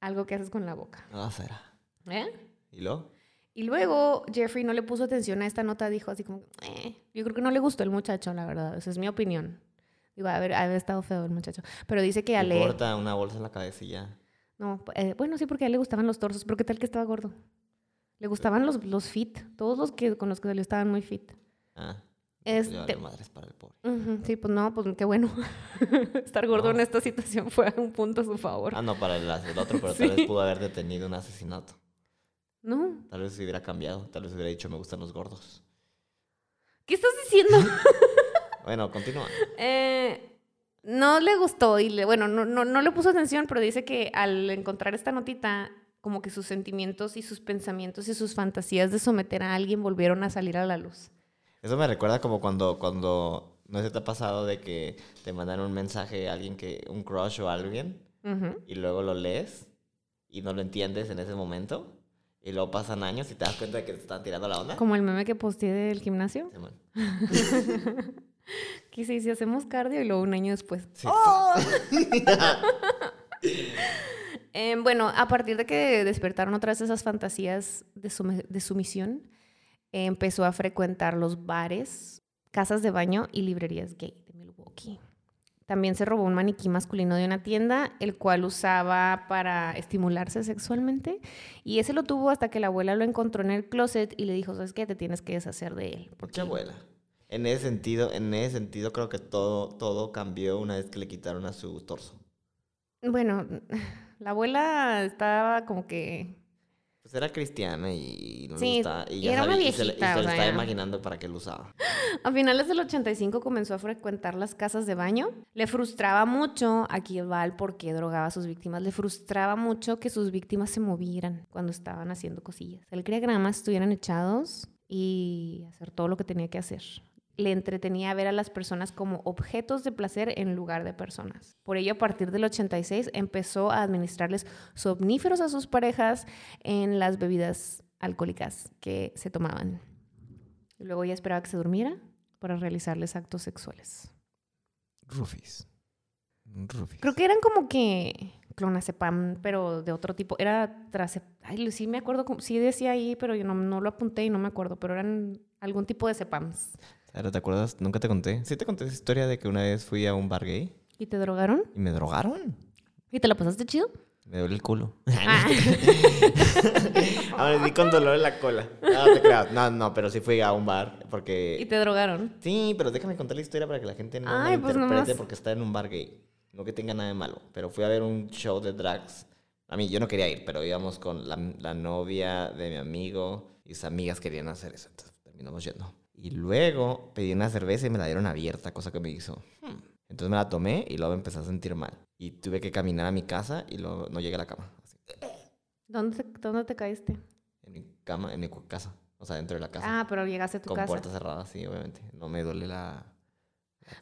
algo que haces con la boca. No será. ¿eh? ¿Y luego? Y luego Jeffrey no le puso atención a esta nota, dijo así como, "Eh". yo creo que no le gustó el muchacho, la verdad, esa es mi opinión. Digo, a ver, haber estado feo el muchacho. Pero dice que a Le corta una bolsa en la cabeza y ya. No, eh, bueno, sí, porque a él le gustaban los torsos, pero ¿qué tal que estaba gordo? Le gustaban los, los fit, todos los que con los que salió estaban muy fit. Ah. Este- madres para el pobre. Sí, pues no, pues qué bueno. Estar gordo No. en esta situación fue un punto a su favor. Ah, no, para el, el otro, pero Sí. tal vez pudo haber detenido un asesinato. No, Tal vez se hubiera cambiado. Tal vez hubiera dicho, me gustan los gordos. ¿qué estás diciendo? Bueno, continúa. Eh, no le gustó y le, bueno, no, no, no le puso atención, pero dice que al encontrar esta notita, como que sus sentimientos y sus pensamientos y sus fantasías de someter a alguien volvieron a salir a la luz. Eso me recuerda como cuando, cuando, no sé te ha pasado de que te mandan un mensaje a alguien que, un crush o alguien, Ujú. y luego lo lees y no lo entiendes en ese momento, y luego pasan años y te das cuenta de que te están tirando la onda. Como el meme que posteé del gimnasio, que se dice hacemos cardio y luego un año después. Sí. ¡Oh! Eh, bueno, a partir de que despertaron otras esas fantasías de, sumisión, empezó a frecuentar los bares casas de baño y librerías gay de Milwaukee. También se robó un maniquí masculino de una tienda, el cual usaba para estimularse sexualmente. Y ese lo tuvo hasta que la abuela lo encontró en el closet y le dijo, ¿sabes qué? Te tienes que deshacer de él. ¿Por qué abuela? En ese sentido, en ese sentido creo que todo, todo cambió una vez que le quitaron a su torso. Bueno, la abuela estaba como que era cristiana y no Sí, gustaba. Y, ya era una sabía- y se, le- y se le estaba imaginando para qué lo usaba. A finales del 85 comenzó a frecuentar las casas de baño. Le frustraba mucho, aquí va el por qué drogaba a sus víctimas, le frustraba mucho que sus víctimas se movieran cuando estaban haciendo cosillas. Él quería que nada más estuvieran echados y hacer todo lo que tenía que hacer. Le entretenía ver a las personas como objetos de placer en lugar de personas. Por ello, a partir del 86 empezó a administrarles somníferos a sus parejas en las bebidas alcohólicas que se tomaban. Luego ella esperaba que se durmiera para realizarles actos sexuales. Rufis. Rufis. Creo que eran como que clonazepam, pero de otro tipo. Era trazep... Ay, sí me acuerdo, sí decía ahí, pero yo no, no lo apunté y no me acuerdo, pero eran algún tipo de cepams. Sara, ¿te acuerdas? Nunca te conté. Sí te conté esa historia de que una vez fui a un bar gay ¿Y te drogaron? y me drogaron. ¿Y te la pasaste chido? Me duele el culo. Ah. Ahora sí con dolor en la cola. No, te creas. No, no, pero sí fui a un bar porque... ¿Y te drogaron? Sí, pero déjame contar la historia para que la gente no Ay, me pues interprete nomás. porque está en un bar gay. No que tenga nada de malo. Pero fui a ver un show de drags. A mí, yo no quería ir, pero íbamos con la, la novia de mi amigo y sus amigas querían hacer eso. Entonces terminamos yendo. Y luego pedí una cerveza y me la dieron abierta, cosa que me hizo. "Hmm". Entonces me la tomé y luego me empecé a sentir mal. Y tuve que caminar a mi casa y luego no llegué a la cama. Así, ¿Dónde te, dónde te caíste? en mi cama, en mi casa. O sea, dentro de la casa. Ah, pero llegaste a tu con casa. puertas cerradas, sí, obviamente. No me duele la...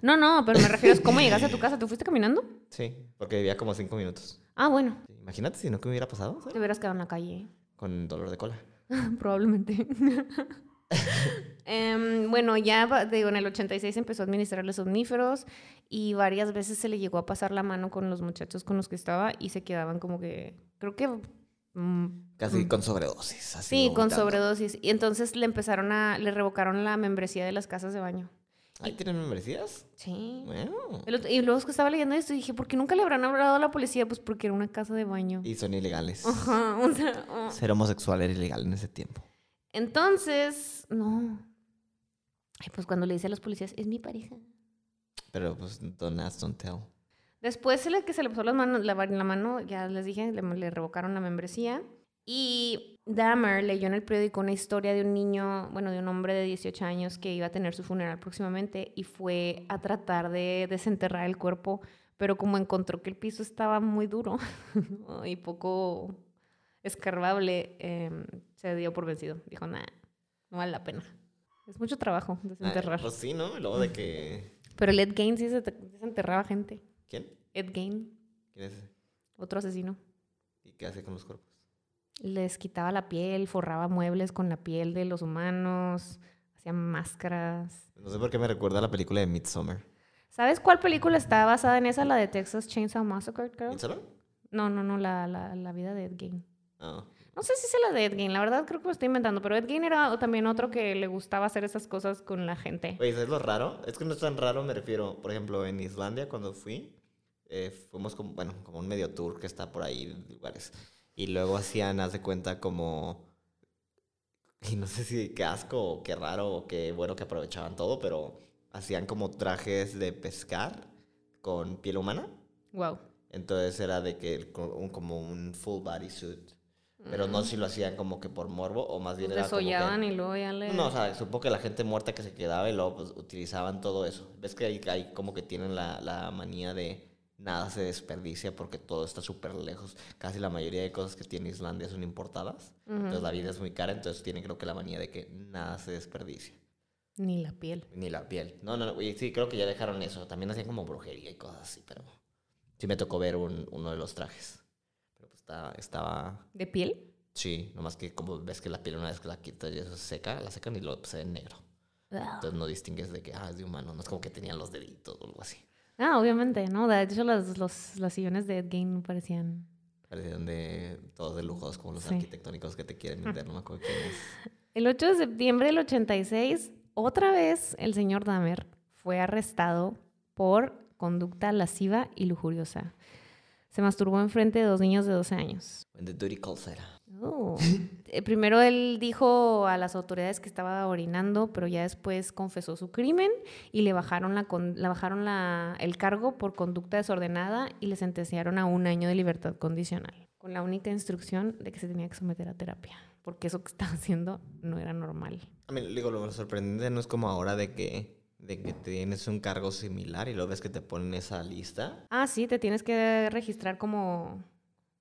No, no, pero me refiero a cómo llegaste a tu casa. ¿Tú fuiste caminando? Sí, porque vivía como cinco minutos. Ah, bueno. Imagínate si no que me hubiera pasado, ¿sabes? Te hubieras quedado en la calle. Con dolor de cola. Probablemente. Em, bueno, ya digo, en el 86 empezó a administrarle somníferos y varias veces se le llegó a pasar la mano con los muchachos con los que estaba y se quedaban como que, creo que... mm, Casi mm, con sobredosis. Así Sí, con sobredosis. Y entonces le empezaron a, le revocaron la membresía de las casas de baño. ¿Ahí tienen membresías? Sí. Bueno. Otro- y luego es que estaba leyendo esto y dije, ¿por qué nunca le habrán hablado a la policía? Pues porque era una casa de baño. Y son ilegales. Ajá, o sea, oh. Ser homosexual era ilegal en ese tiempo. Entonces, no. Ay, pues cuando le dice a los policías, es mi pareja. Pero pues don't ask, don't tell. Después se le, que se le pasó las manos, la, la mano, ya les dije, le, le revocaron la membresía. Y Dahmer leyó en el periódico una historia de un niño, bueno, de un hombre de 18 años que iba a tener su funeral próximamente y fue a tratar de desenterrar el cuerpo, pero como encontró que el piso estaba muy duro y poco escarbable, em, se dio por vencido. Dijo, nah, no vale la pena. Es mucho trabajo desenterrar. Ay, pues sí, ¿no? Y luego de que... Pero el Ed Gein sí se- desenterraba gente. ¿Quién? Ed Gein, ¿Quién es ese? otro asesino. ¿Y qué hace con los cuerpos? Les quitaba la piel, forraba muebles con la piel de los humanos, hacía máscaras. No sé por qué me recuerda a la película de Midsommar. ¿Sabes cuál película está basada en esa? La de Texas Chainsaw Massacre, creo. ¿Midsommar? No, no, no, la, la, la vida de Ed Gein. Ah. No sé si es la de Ed Gein, la verdad creo que lo estoy inventando, pero Ed Gein era también otro que le gustaba hacer esas cosas con la gente. Oye, ¿sabes lo raro? Es que no es tan raro, me refiero, por ejemplo, en Islandia cuando fui, eh, fuimos como, bueno, como un medio tour que está por ahí, lugares. Y luego hacían, haz de cuenta, como, y no sé si qué asco o qué raro o qué bueno que aprovechaban todo, pero hacían como trajes de pescar con piel humana. Wow. Entonces era de que como un full body suit. Pero no si lo hacían como que por morbo o más bien Los era como que... y luego ya le... No, o sea, supongo que la gente muerta que se quedaba y luego pues, utilizaban todo eso. Ves que hay, hay como que tienen la, la manía de nada se desperdicia porque todo está súper lejos. Casi la mayoría de cosas que tiene Islandia son importadas. Entonces la vida es muy cara, entonces tienen creo que la manía de que nada se desperdicia. Ni la piel. Ni la piel. No, no, no. y sí, creo que ya dejaron eso. También hacían como brujería y cosas así, pero sí me tocó ver un- uno de los trajes. Estaba, estaba... ¿De piel? Sí, nomás que como ves que la piel una vez que la quitas y eso se seca, la secan y lo pues, se ve negro. Entonces no distingues de que ah, es de humano, no es como que tenían los deditos o algo así. Ah, obviamente, ¿no? De hecho, los, los, los sillones de Ed Gein parecían... Parecían de todos de lujos, como los Sí. arquitectónicos que te quieren vender, no me acuerdo quién es. El 8 de septiembre del 86, otra vez el señor Dahmer fue arrestado por conducta lasciva y lujuriosa. Se masturbó enfrente de dos niños de 12 años. When the duty calls. Oh. Eh, Primero él dijo a las autoridades que estaba orinando, pero ya después confesó su crimen y le bajaron, la, con- le bajaron la- el cargo por conducta desordenada y le sentenciaron a un año de libertad condicional, con la única instrucción de que se tenía que someter a terapia, porque eso que estaba haciendo no era normal. A mí, digo, lo sorprendente no es como ahora de que, de que tienes un cargo similar y lo ves que te ponen esa lista. Ah, sí, te tienes que registrar como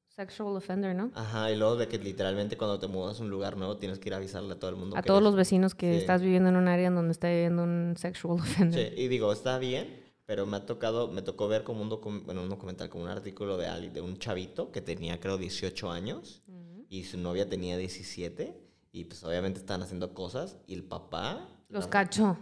sexual offender, ¿no? Ajá, y luego de que literalmente cuando te mudas a un lugar nuevo tienes que ir a avisarle a todo el mundo. A que todos eres- los vecinos que Sí. estás viviendo en un área en donde está viviendo un sexual offender. Sí, y digo, está bien, pero me ha tocado, me tocó ver como un, docu- bueno, un documental, como un artículo de, ali- de un chavito que tenía creo 18 años y su novia tenía 17 y pues obviamente estaban haciendo cosas y el papá... Los la- cachó.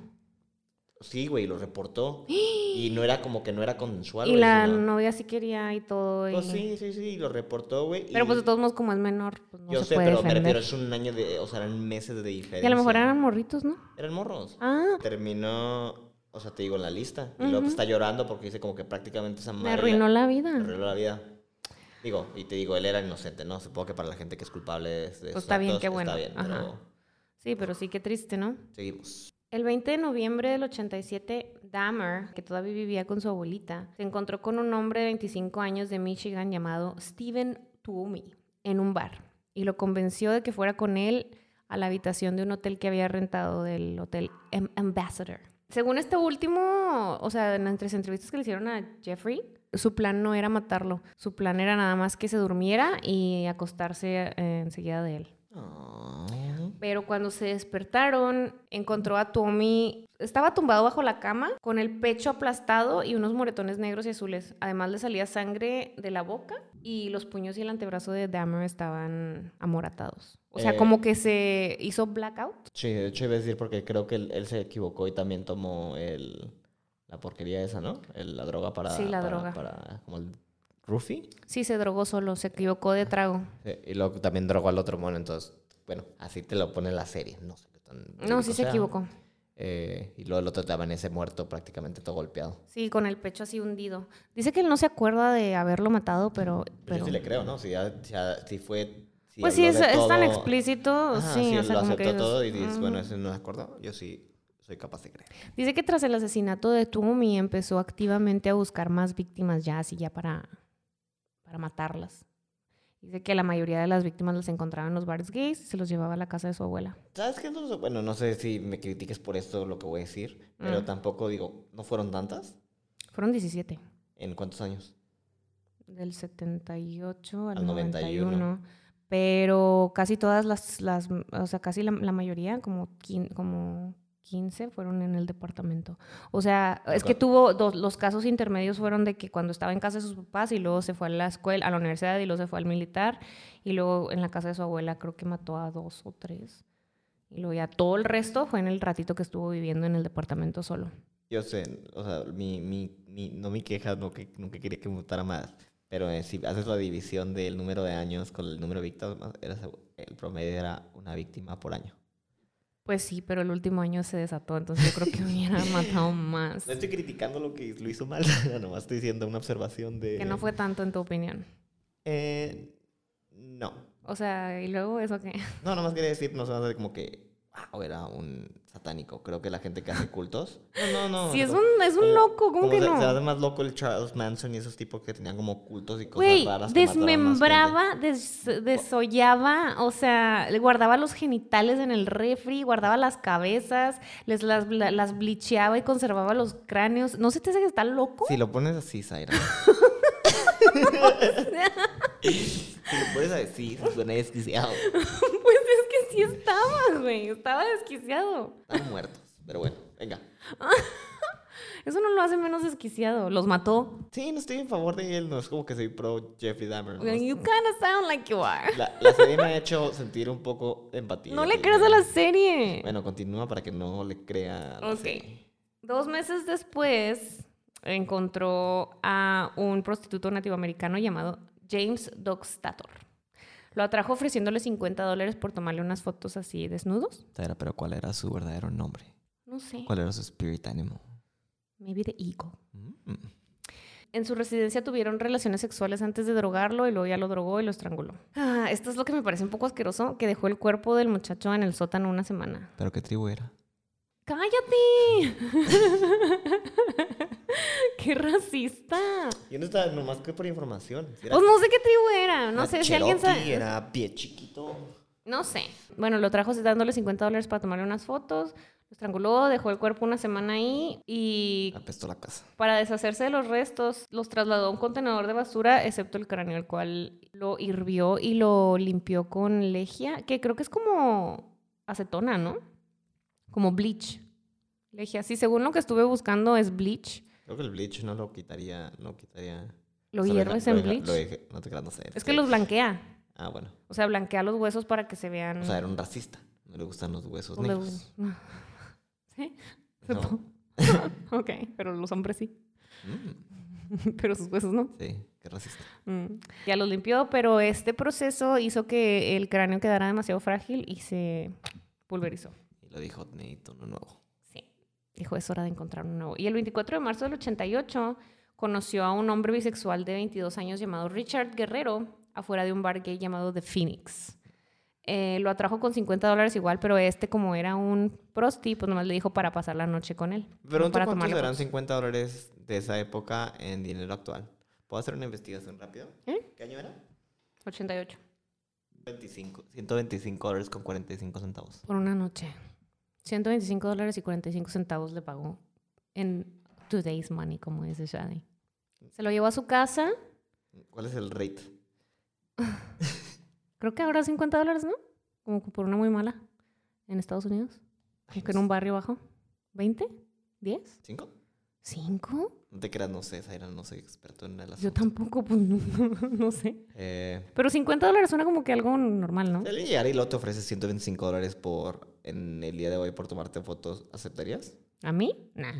Sí, güey, lo reportó. Y no era como que no era consensual. Y güey, la sino- novia sí quería y todo. y- Pues sí, sí, sí, lo reportó, güey. Pero y- pues de todos modos, como es menor, pues no Yo se sé, puede pero me defender. refiero, es un año de, o sea, eran meses de diferencia. Y a lo mejor eran morritos, ¿no? Eran morros. Ah, Terminó, o sea, te digo, en la lista. Y luego Ujú. está llorando porque dice como que prácticamente esa me madre... arruinó la vida. arruinó la vida. Digo, y te digo, él era inocente, ¿no? Supongo que para la gente que es culpable de, de Pues está bien, qué bueno. Está bien, Ajá. pero Sí, pero sí, qué triste, ¿no? seguimos. El 20 de noviembre del 87, Dahmer, que todavía vivía con su abuelita, se encontró con un hombre de 25 años de Michigan llamado Steven Tuomi en un bar y lo convenció de que fuera con él a la habitación de un hotel que había rentado del hotel Am- Ambassador. Según este último, o sea, en las entrevistas que le hicieron a Jeffrey, su plan no era matarlo, su plan era nada más que se durmiera y acostarse eh, enseguida de él. Ah. Pero cuando se despertaron, encontró a Tommy. Estaba tumbado bajo la cama, con el pecho aplastado y unos moretones negros y azules. Además, le salía sangre de la boca y los puños y el antebrazo de Dahmer estaban amoratados. O sea, Eh. como que se hizo blackout. Sí, de hecho iba a decir porque creo que él, él se equivocó y también tomó el, la porquería esa, ¿no? El- la droga para... Sí, la para- droga. Para, como el roofie. Sí, se drogó solo, se equivocó de trago. Sí, y luego también drogó al otro mono, entonces, bueno, así te lo pone la serie. No sé qué tan... No, sí se sea. equivocó. Eh, y luego el otro en ese muerto prácticamente todo golpeado. Sí, con el pecho así hundido. Dice que él no se acuerda de haberlo matado, pero... Pero pero... yo sí le creo, ¿no? Si, ya, ya- si fue... si Pues sí, es, de es tan todo- explícito. Ajá, sí, si o sea, lo como que aceptó dices, todo y dices, bueno, "Ujú". ese no me acuerdo, yo sí soy capaz de creer. Dice que tras el asesinato de Toomey empezó activamente a buscar más víctimas ya, así ya para, para matarlas. Dice que la mayoría de las víctimas las encontraba en los bares gays y se los llevaba a la casa de su abuela. ¿Sabes qué? No- Bueno, no sé si me critiques por esto lo que voy a decir, pero Mm. tampoco digo, ¿no fueron tantas? Fueron 17, ¿En cuántos años? del 78 al, Al 91. 91. Pero casi todas las, las o sea, casi la, la mayoría, como, como 15, fueron en el departamento. O sea, es que tuvo, dos, los casos intermedios fueron de que cuando estaba en casa de sus papás y luego se fue a la escuela, a la universidad y luego se fue al militar y luego en la casa de su abuela creo que mató a dos o tres. Y luego ya todo el resto fue en el ratito que estuvo viviendo en el departamento solo. Yo sé, o sea, mi, mi, mi- no mi queja, no que nunca quería que me mutara más, pero eh, si haces la división del número de años con el número de víctimas, el promedio era una víctima por año. Pues sí, pero el último año se desató, entonces yo creo que hubiera matado más. No estoy criticando lo que lo hizo mal, nomás estoy diciendo una observación de... Que no fue tanto en tu opinión. Eh, no. O sea, y luego eso que... No, nomás quería decir, no como que, wow, era un satánico. Creo que la gente que hace cultos... No, no, no. Sí, es un, es un como- loco, ¿cómo como que se, se no? hace más loco el Charles Manson y esos tipos que tenían como cultos y cosas Güey, raras. desmembraba, des- desollaba, o sea, le guardaba los genitales en el refri, guardaba las cabezas, les las, la- las blicheaba y conservaba los cráneos. ¿No se te hace que está loco? Si lo pones así, Zaira. si lo pones así, se suena desquiciado. sí estaba, güey, estaba desquiciado. Están muertos. Pero bueno, venga. Eso no lo hace menos desquiciado, los mató. Sí, no estoy en favor de él. No es como que soy pro Jeffrey Dahmer. ¿no? You kind of sound like you are. La, la serie me ha hecho sentir un poco de empatía. No le creas a la serie. Bueno, continúa para que no le crea. Ok. serie. Dos meses después encontró a un prostituto nativoamericano llamado James Dockstator. Lo atrajo ofreciéndole 50 dólares por tomarle unas fotos así desnudos. Pero ¿cuál era su verdadero nombre? No sé. ¿Cuál era su spirit animal? Maybe the eagle. Mm. En su residencia tuvieron relaciones sexuales antes de drogarlo y luego ya lo drogó y lo estranguló. Ah, esto es lo que me parece un poco asqueroso, que dejó el cuerpo del muchacho en el sótano una semana. ¿Pero qué tribu era? ¡Cállate! ¡Qué racista! Yo no estaba nomás que por información. Pues no sé qué tribu era. No sé si alguien sabe. Era pie chiquito. No sé. Bueno, lo trajo dándole 50 dólares para tomarle unas fotos. Lo estranguló, dejó el cuerpo una semana ahí y Apestó la casa. para deshacerse de los restos los trasladó a un contenedor de basura, excepto el cráneo, el cual lo hirvió y lo limpió con legia, que creo que es como acetona, ¿no? Como bleach. Legia. Sí, según lo que estuve buscando es bleach. Creo que el bleach no lo quitaría. No quitaría. Lo o sea, hierves en lo bleach. lo no te no sé. Es que los blanquea. Ah, bueno. O sea, blanquea los huesos para que se vean. O sea, era un racista. No le gustan los huesos o le- negros. ¿Sí? No. Ok, pero los hombres sí. Mm, pero sus huesos no. sí, qué racista. Mm. Ya los limpió, pero este proceso hizo que el cráneo quedara demasiado frágil y se pulverizó. Y lo dijo, necesito uno nuevo. Sí. Dijo, es hora de encontrar un nuevo. Y el 24 de marzo del 88 conoció a un hombre bisexual de 22 años llamado Richard Guerrero afuera de un bar gay llamado The Phoenix. Eh, lo atrajo con 50 dólares igual, pero este como era un prosti, pues nomás le dijo para pasar la noche con él. Pero para ¿cuántos fotos. 50 dólares de esa época en dinero actual? ¿Puedo hacer una investigación rápido? ¿Eh? ¿Qué año era? 88. 25, 125 dólares con 45 centavos. Por una noche. 125 dólares y 45 centavos le pagó en today's money, como dice Shadi. Se lo llevó a su casa. ¿Cuál es el rate? Creo que ahora 50 dólares, ¿no? Como por una muy mala en Estados Unidos. Como que en un barrio bajo. ¿20? ¿10? ¿Cinco? ¿5? No te creas, no sé, Zaira, no soy experto en el Yo asunto. tampoco, pues no, no sé. Eh, Pero 50 dólares suena como que algo normal, ¿no? llegara y luego te ofrece 125 dólares por, en el día de hoy por tomarte fotos, ¿aceptarías? ¿A mí? Nah.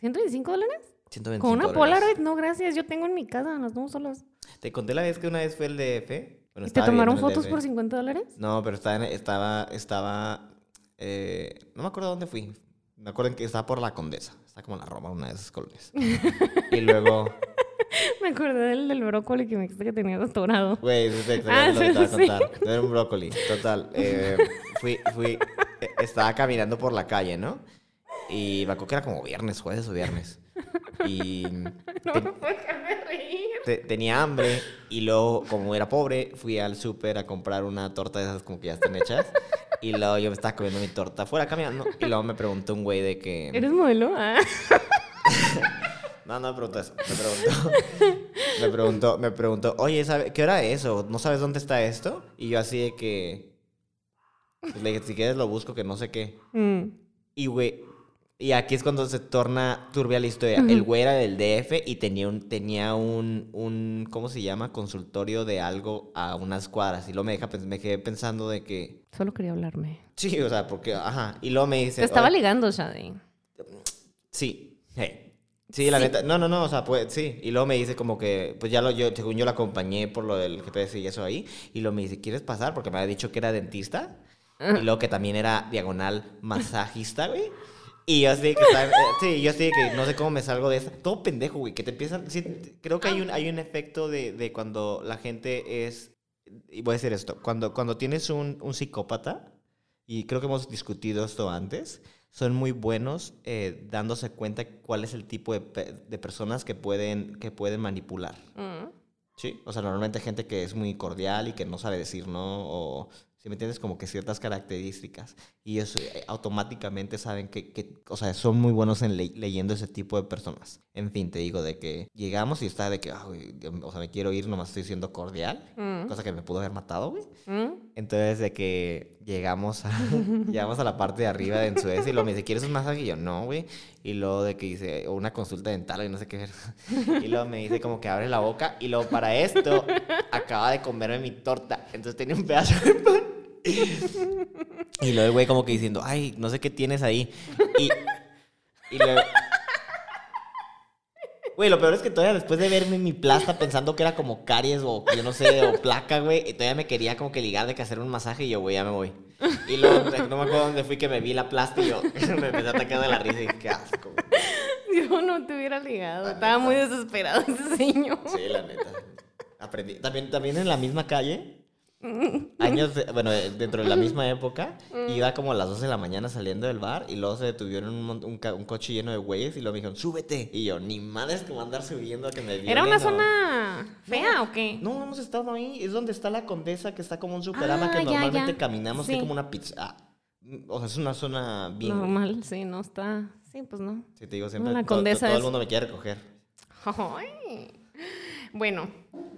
¿125 dólares? 125 Con una dólares. Polaroid, no, gracias. Yo tengo en mi casa, nos vamos solas. Te conté la vez que una vez fue el DF. Bueno, ¿Y te tomaron fotos por 50 dólares? No, pero estaba, en- estaba, estaba, eh, no me acuerdo dónde fui. Me acuerdo que estaba por la Condesa. Está como en la Roma, una de esas colonias. y luego, Me acordé del, del brócoli que me dijiste que tenías atorado. güey, eso es Ah, lo que te voy a sí. contar. Era un brócoli, total. Eh, fui, fui, estaba caminando por la calle, ¿no? Y me acuerdo que era como viernes, jueves o viernes. Y No te- me puedo dejar de reír. te- tenía hambre y luego, como era pobre, fui al súper a comprar una torta de esas como que ya están hechas. Y luego yo me estaba comiendo mi torta fuera caminando. Y luego me preguntó un güey de que... ¿Eres modelo? Ah. No, no me preguntó eso. Me preguntó, me preguntó, me preguntó, oye, ¿sabe, ¿qué hora es? ¿O no sabes dónde está esto? Y yo así de que... pues, le dije, si quieres lo busco, que no sé qué. Mm. Y güey, y aquí es cuando se torna turbia la historia. El güey era del DF y tenía un, tenía un, un, ¿cómo se llama? Consultorio de algo a unas cuadras. Y luego me, deja, me quedé pensando de que, Solo quería hablarme. sí, o sea, porque, ajá. Y luego me dice, Te estaba "Oye, ligando, Shadi. Sí. Hey. Sí, la neta. No, no, no, o sea, pues sí. Y luego me dice como que, pues ya lo, yo, según yo la acompañé por lo del GPS y eso ahí. Y luego me dice, ¿quieres pasar? Porque me había dicho que era dentista. Y luego que también era diagonal masajista, güey. Y yo así que estaba, eh, sí, yo así que no sé cómo me salgo de esta. Todo pendejo, güey, que te empiezan, sí, creo que hay un, hay un efecto de, de cuando la gente es, y voy a decir esto, cuando, cuando tienes un, un psicópata, y creo que hemos discutido esto antes, son muy buenos eh, dándose cuenta cuál es el tipo de, pe- de personas que pueden, que pueden manipular. Mm. Sí, o sea, normalmente gente que es muy cordial y que no sabe decir no, o si me entiendes, como que ciertas características. Y eso eh, automáticamente saben que, que, o sea, son muy buenos en le- leyendo ese tipo de personas. En fin, te digo, de que llegamos y está de que, güey, o sea, me quiero ir, nomás estoy siendo cordial, Mm. cosa que me pudo haber matado, güey. Mm. Entonces, de que llegamos a, llegamos a la parte de arriba de en Suecia y luego me dice, ¿quieres un masaje? Y yo, no, güey. Y luego de que dice, una consulta dental y no sé qué ver. Y luego me dice como que abre la boca y luego para esto acaba de comerme mi torta. Entonces tenía un pedazo de pan. Y luego el güey como que diciendo, ay, no sé qué tienes ahí. Y, y luego... Güey, lo peor es que todavía después de verme mi plasta pensando que era como caries o yo no sé, o placa, güey, todavía me quería como que ligar de que hacer un masaje y yo, güey, ya me voy. Y luego no me acuerdo dónde fui que me vi la plasta y yo me empecé a atacar de la risa y dije, qué asco. güey. Yo no te hubiera ligado. La Estaba neta. muy desesperado ese señor. Sí, la neta. Aprendí. También, también en la misma calle, años, de- bueno, eh, dentro de la misma época, iba como a las 12 de la mañana saliendo del bar y luego se detuvieron un, un, un coche lleno de güeyes y luego me dijeron, súbete. Y yo, ni madres que voy a andar subiendo a que me ¿Era violen una o-". zona fea o qué? No, hemos estado ahí. Es donde está la condesa, que está como un superama Ah, que normalmente ya. caminamos, que Sí. es como una pizza. ah, o sea, es una zona bien. Normal, sí, no está. Sí, pues no. Sí, te digo siempre. la condesa todo el es- mundo me quiere recoger. Bueno,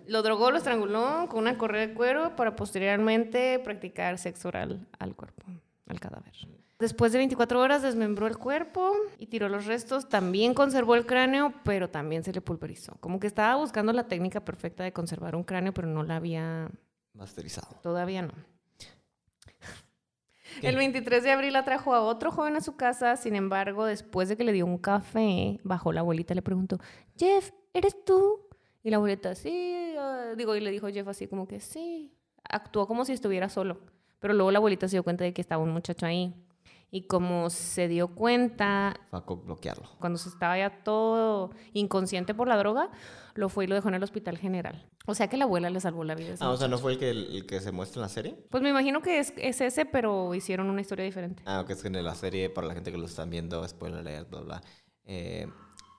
lo drogó, lo estranguló con una correa de cuero para posteriormente practicar sexo oral al cuerpo, al cadáver. Después de 24 horas desmembró el cuerpo y tiró los restos. También conservó el cráneo, pero también se le pulverizó. Como que estaba buscando la técnica perfecta de conservar un cráneo, pero no la había, Masterizado. todavía no. ¿Qué? El 23 de abril atrajo a otro joven a su casa, sin embargo, después de que le dio un café, bajó la abuelita y le preguntó, Jeff, ¿eres tú? Y la abuelita, sí, ah", digo, y le dijo Jeff así como que sí. Actuó como si estuviera solo, pero luego la abuelita se dio cuenta de que estaba un muchacho ahí. Y como se dio cuenta, Fue a bloquearlo. cuando se estaba ya todo inconsciente por la droga, lo fue y lo dejó en el hospital general. O sea que la abuela le salvó la vida. Ah, o sea, muchacho. ¿no fue el que, el que se muestra en la serie? Pues me imagino que es, es ese, pero hicieron una historia diferente. Ah, que es que en la serie, para la gente que lo están viendo, spoiler alert, bla, bla, eh,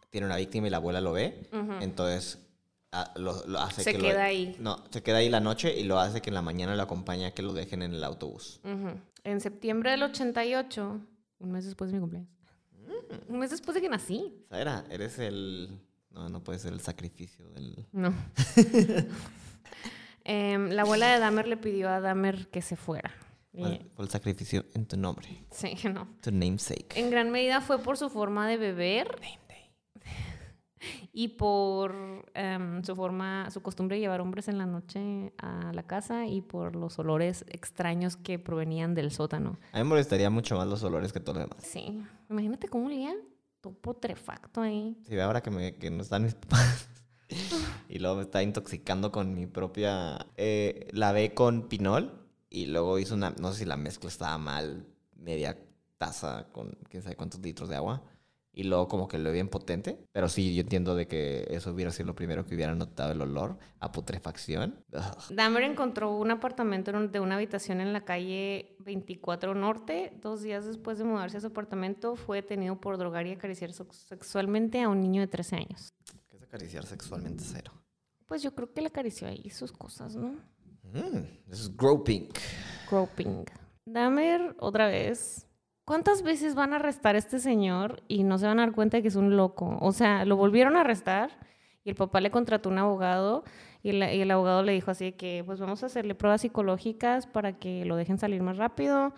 tiene una víctima y la abuela lo ve, entonces ah, lo, lo hace Se que queda lo, ahí. No, se queda ahí la noche y lo hace que en la mañana lo acompaña a que lo dejen en el autobús. En septiembre del 88, un mes después de mi cumpleaños. Mm. Un mes después de que nací. Saera, eres el... No, no puede ser el sacrificio del... No. Em, la abuela de Dahmer le pidió a Dahmer que se fuera. ¿Cuál fue el sacrificio en tu nombre, sí, no. tu namesake. En gran medida fue por su forma de beber Name. Y por em, su forma, su costumbre de llevar hombres en la noche a la casa y por los olores extraños que provenían del sótano. A mí me molestaría mucho más los olores que todo lo demás. Sí, imagínate cómo olía todo putrefacto ahí. Si ve ahora que, me, que no están mis papás y luego me está intoxicando con mi propia... Eh, lavé con pinol y luego hizo una... No sé si la mezcla estaba mal, media taza con quién sabe cuántos litros de agua. Y luego como que lo bien potente. Pero sí, yo entiendo de que eso hubiera sido lo primero que hubiera notado el olor a putrefacción. Ugh. Dahmer encontró un apartamento de una habitación en la calle 24 Norte. Dos días después de mudarse a su apartamento, fue detenido por drogar y acariciar sex- sexualmente a un niño de 13 años. ¿Qué es acariciar sexualmente cero? Pues yo creo que le acarició ahí sus cosas, ¿no? Mm, this is groping. Groping. Dahmer, otra vez. ¿Cuántas veces van a arrestar a este señor y no se van a dar cuenta de que es un loco? O sea, lo volvieron a arrestar y el papá le contrató un abogado y el, y el abogado le dijo así que pues vamos a hacerle pruebas psicológicas para que lo dejen salir más rápido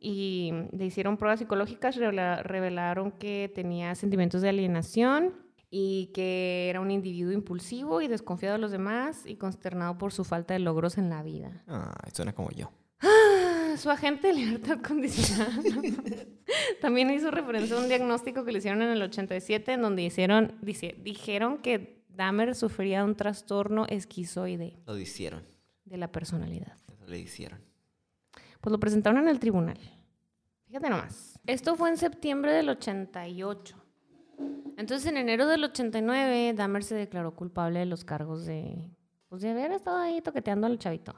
y le hicieron pruebas psicológicas, revela- revelaron que tenía sentimientos de alienación y que era un individuo impulsivo y desconfiado de los demás y consternado por su falta de logros en la vida. Ah, suena como yo. Su agente de libertad condicional también hizo referencia a un diagnóstico que le hicieron en el 87 en donde hicieron, dice, dijeron que Dahmer sufría un trastorno esquizoide Lo hicieron. de la personalidad. Eso le hicieron. Pues lo presentaron en el tribunal. Fíjate nomás. Esto fue en septiembre del 88. Entonces, en enero del 89, Dahmer se declaró culpable de los cargos de, pues, de haber estado ahí toqueteando al chavito.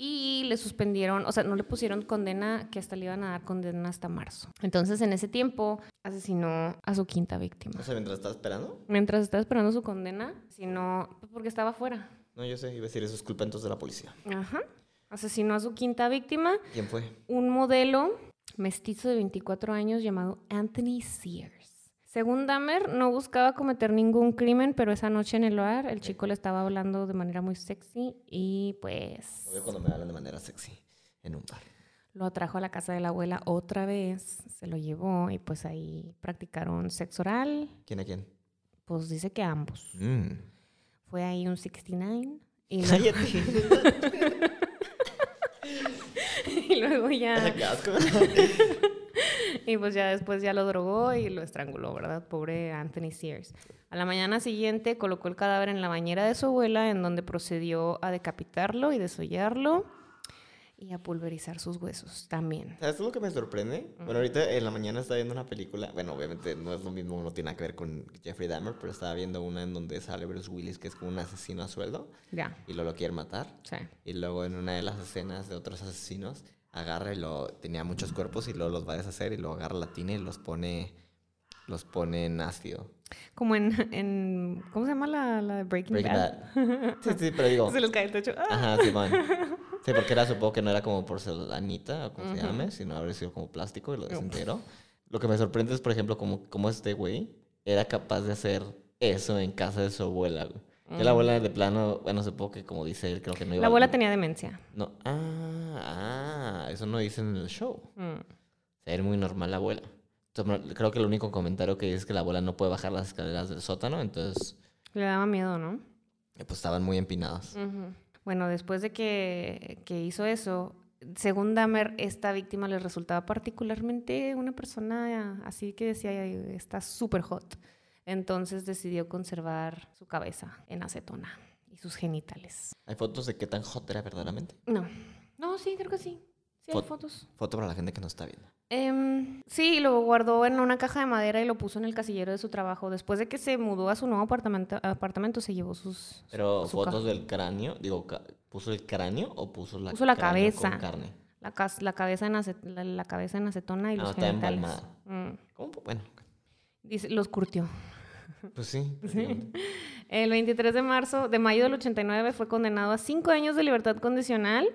Y le suspendieron, o sea, no le pusieron condena, que hasta le iban a dar condena hasta marzo. Entonces, en ese tiempo, asesinó a su quinta víctima. O sea, mientras estaba esperando. Mientras estaba esperando su condena, sino pues, porque estaba fuera. No, yo sé, iba a decir eso es culpa entonces de la policía. Ajá. Asesinó a su quinta víctima ¿Quién fue? un modelo mestizo de 24 años llamado Anthony Sears. Según Dahmer, no buscaba cometer ningún crimen, pero esa noche en el bar el chico le estaba hablando de manera muy sexy y pues Obvio cuando me hablan de manera sexy en un bar. lo atrajo a la casa de la abuela otra vez, se lo llevó y pues ahí practicaron sexo oral, ¿Quién a quién? pues dice que ambos. Mm. Fue ahí un 69 y, luego- Cállate. y luego ya. y pues ya después ya lo drogó y lo estranguló, ¿verdad? Pobre Anthony Sears. A la mañana siguiente colocó el cadáver en la bañera de su abuela, en donde procedió a decapitarlo y desollarlo y a pulverizar sus huesos también. ¿Sabes lo que me sorprende? Bueno, ahorita en la mañana estaba viendo una película. Bueno, obviamente no es lo mismo, no tiene nada que ver con Jeffrey Dahmer, pero estaba viendo una en donde sale Bruce Willis, que es como un asesino a sueldo, Ya, y lo, lo quiere matar. sí. Y luego en una de las escenas de otros asesinos, agarra y lo. Tenía muchos cuerpos y luego los va a deshacer y luego agarra la tina y los pone. Los pone en ácido. Como en, en ¿cómo se llama la, la Breaking, Breaking Bad? Bad. Sí, sí, pero digo. Se les cae el techo. ¡Ah! Ajá, Simón. Sí, porque era, supongo que no era como porcelanita o como se llame, sino habría sido como plástico y lo desintegró. Lo que me sorprende es, por ejemplo, como, como este güey era capaz de hacer eso en casa de su abuela, güey. Que la abuela de plano, bueno, supongo que como dice él, creo que no iba La abuela tenía demencia. No, ah, ah, eso no dicen en el show. Mm. O sea, era muy normal la abuela. Entonces, creo que el único comentario que dice es que la abuela no puede bajar las escaleras del sótano, entonces, Le daba miedo, ¿no? eh, pues estaban muy empinadas. Ujú. Bueno, después de que, que hizo eso, según Dahmer, esta víctima le resultaba particularmente una persona así que decía, "Ay, está súper hot. Entonces decidió conservar su cabeza en acetona y sus genitales. ¿Hay fotos de qué tan hot era verdaderamente? No, no, sí, creo que sí. Sí, hay Fot- fotos. Foto para la gente que no está viendo. Em, sí, lo guardó en una caja de madera y lo puso en el casillero de su trabajo. Después de que se mudó a su nuevo apartamento, apartamento se llevó sus... Pero su fotos caja. del cráneo, digo, ca- ¿puso el cráneo o puso la Puso la cráneo con cabeza. carne? La, cas- la cabeza en la, la cabeza en acetona y Ah, los está genitales. Mm. ¿Cómo? Bueno, Dice, los curtió. Pues sí. básicamente. El 23 de marzo, de mayo del 89, fue condenado a cinco años de libertad condicional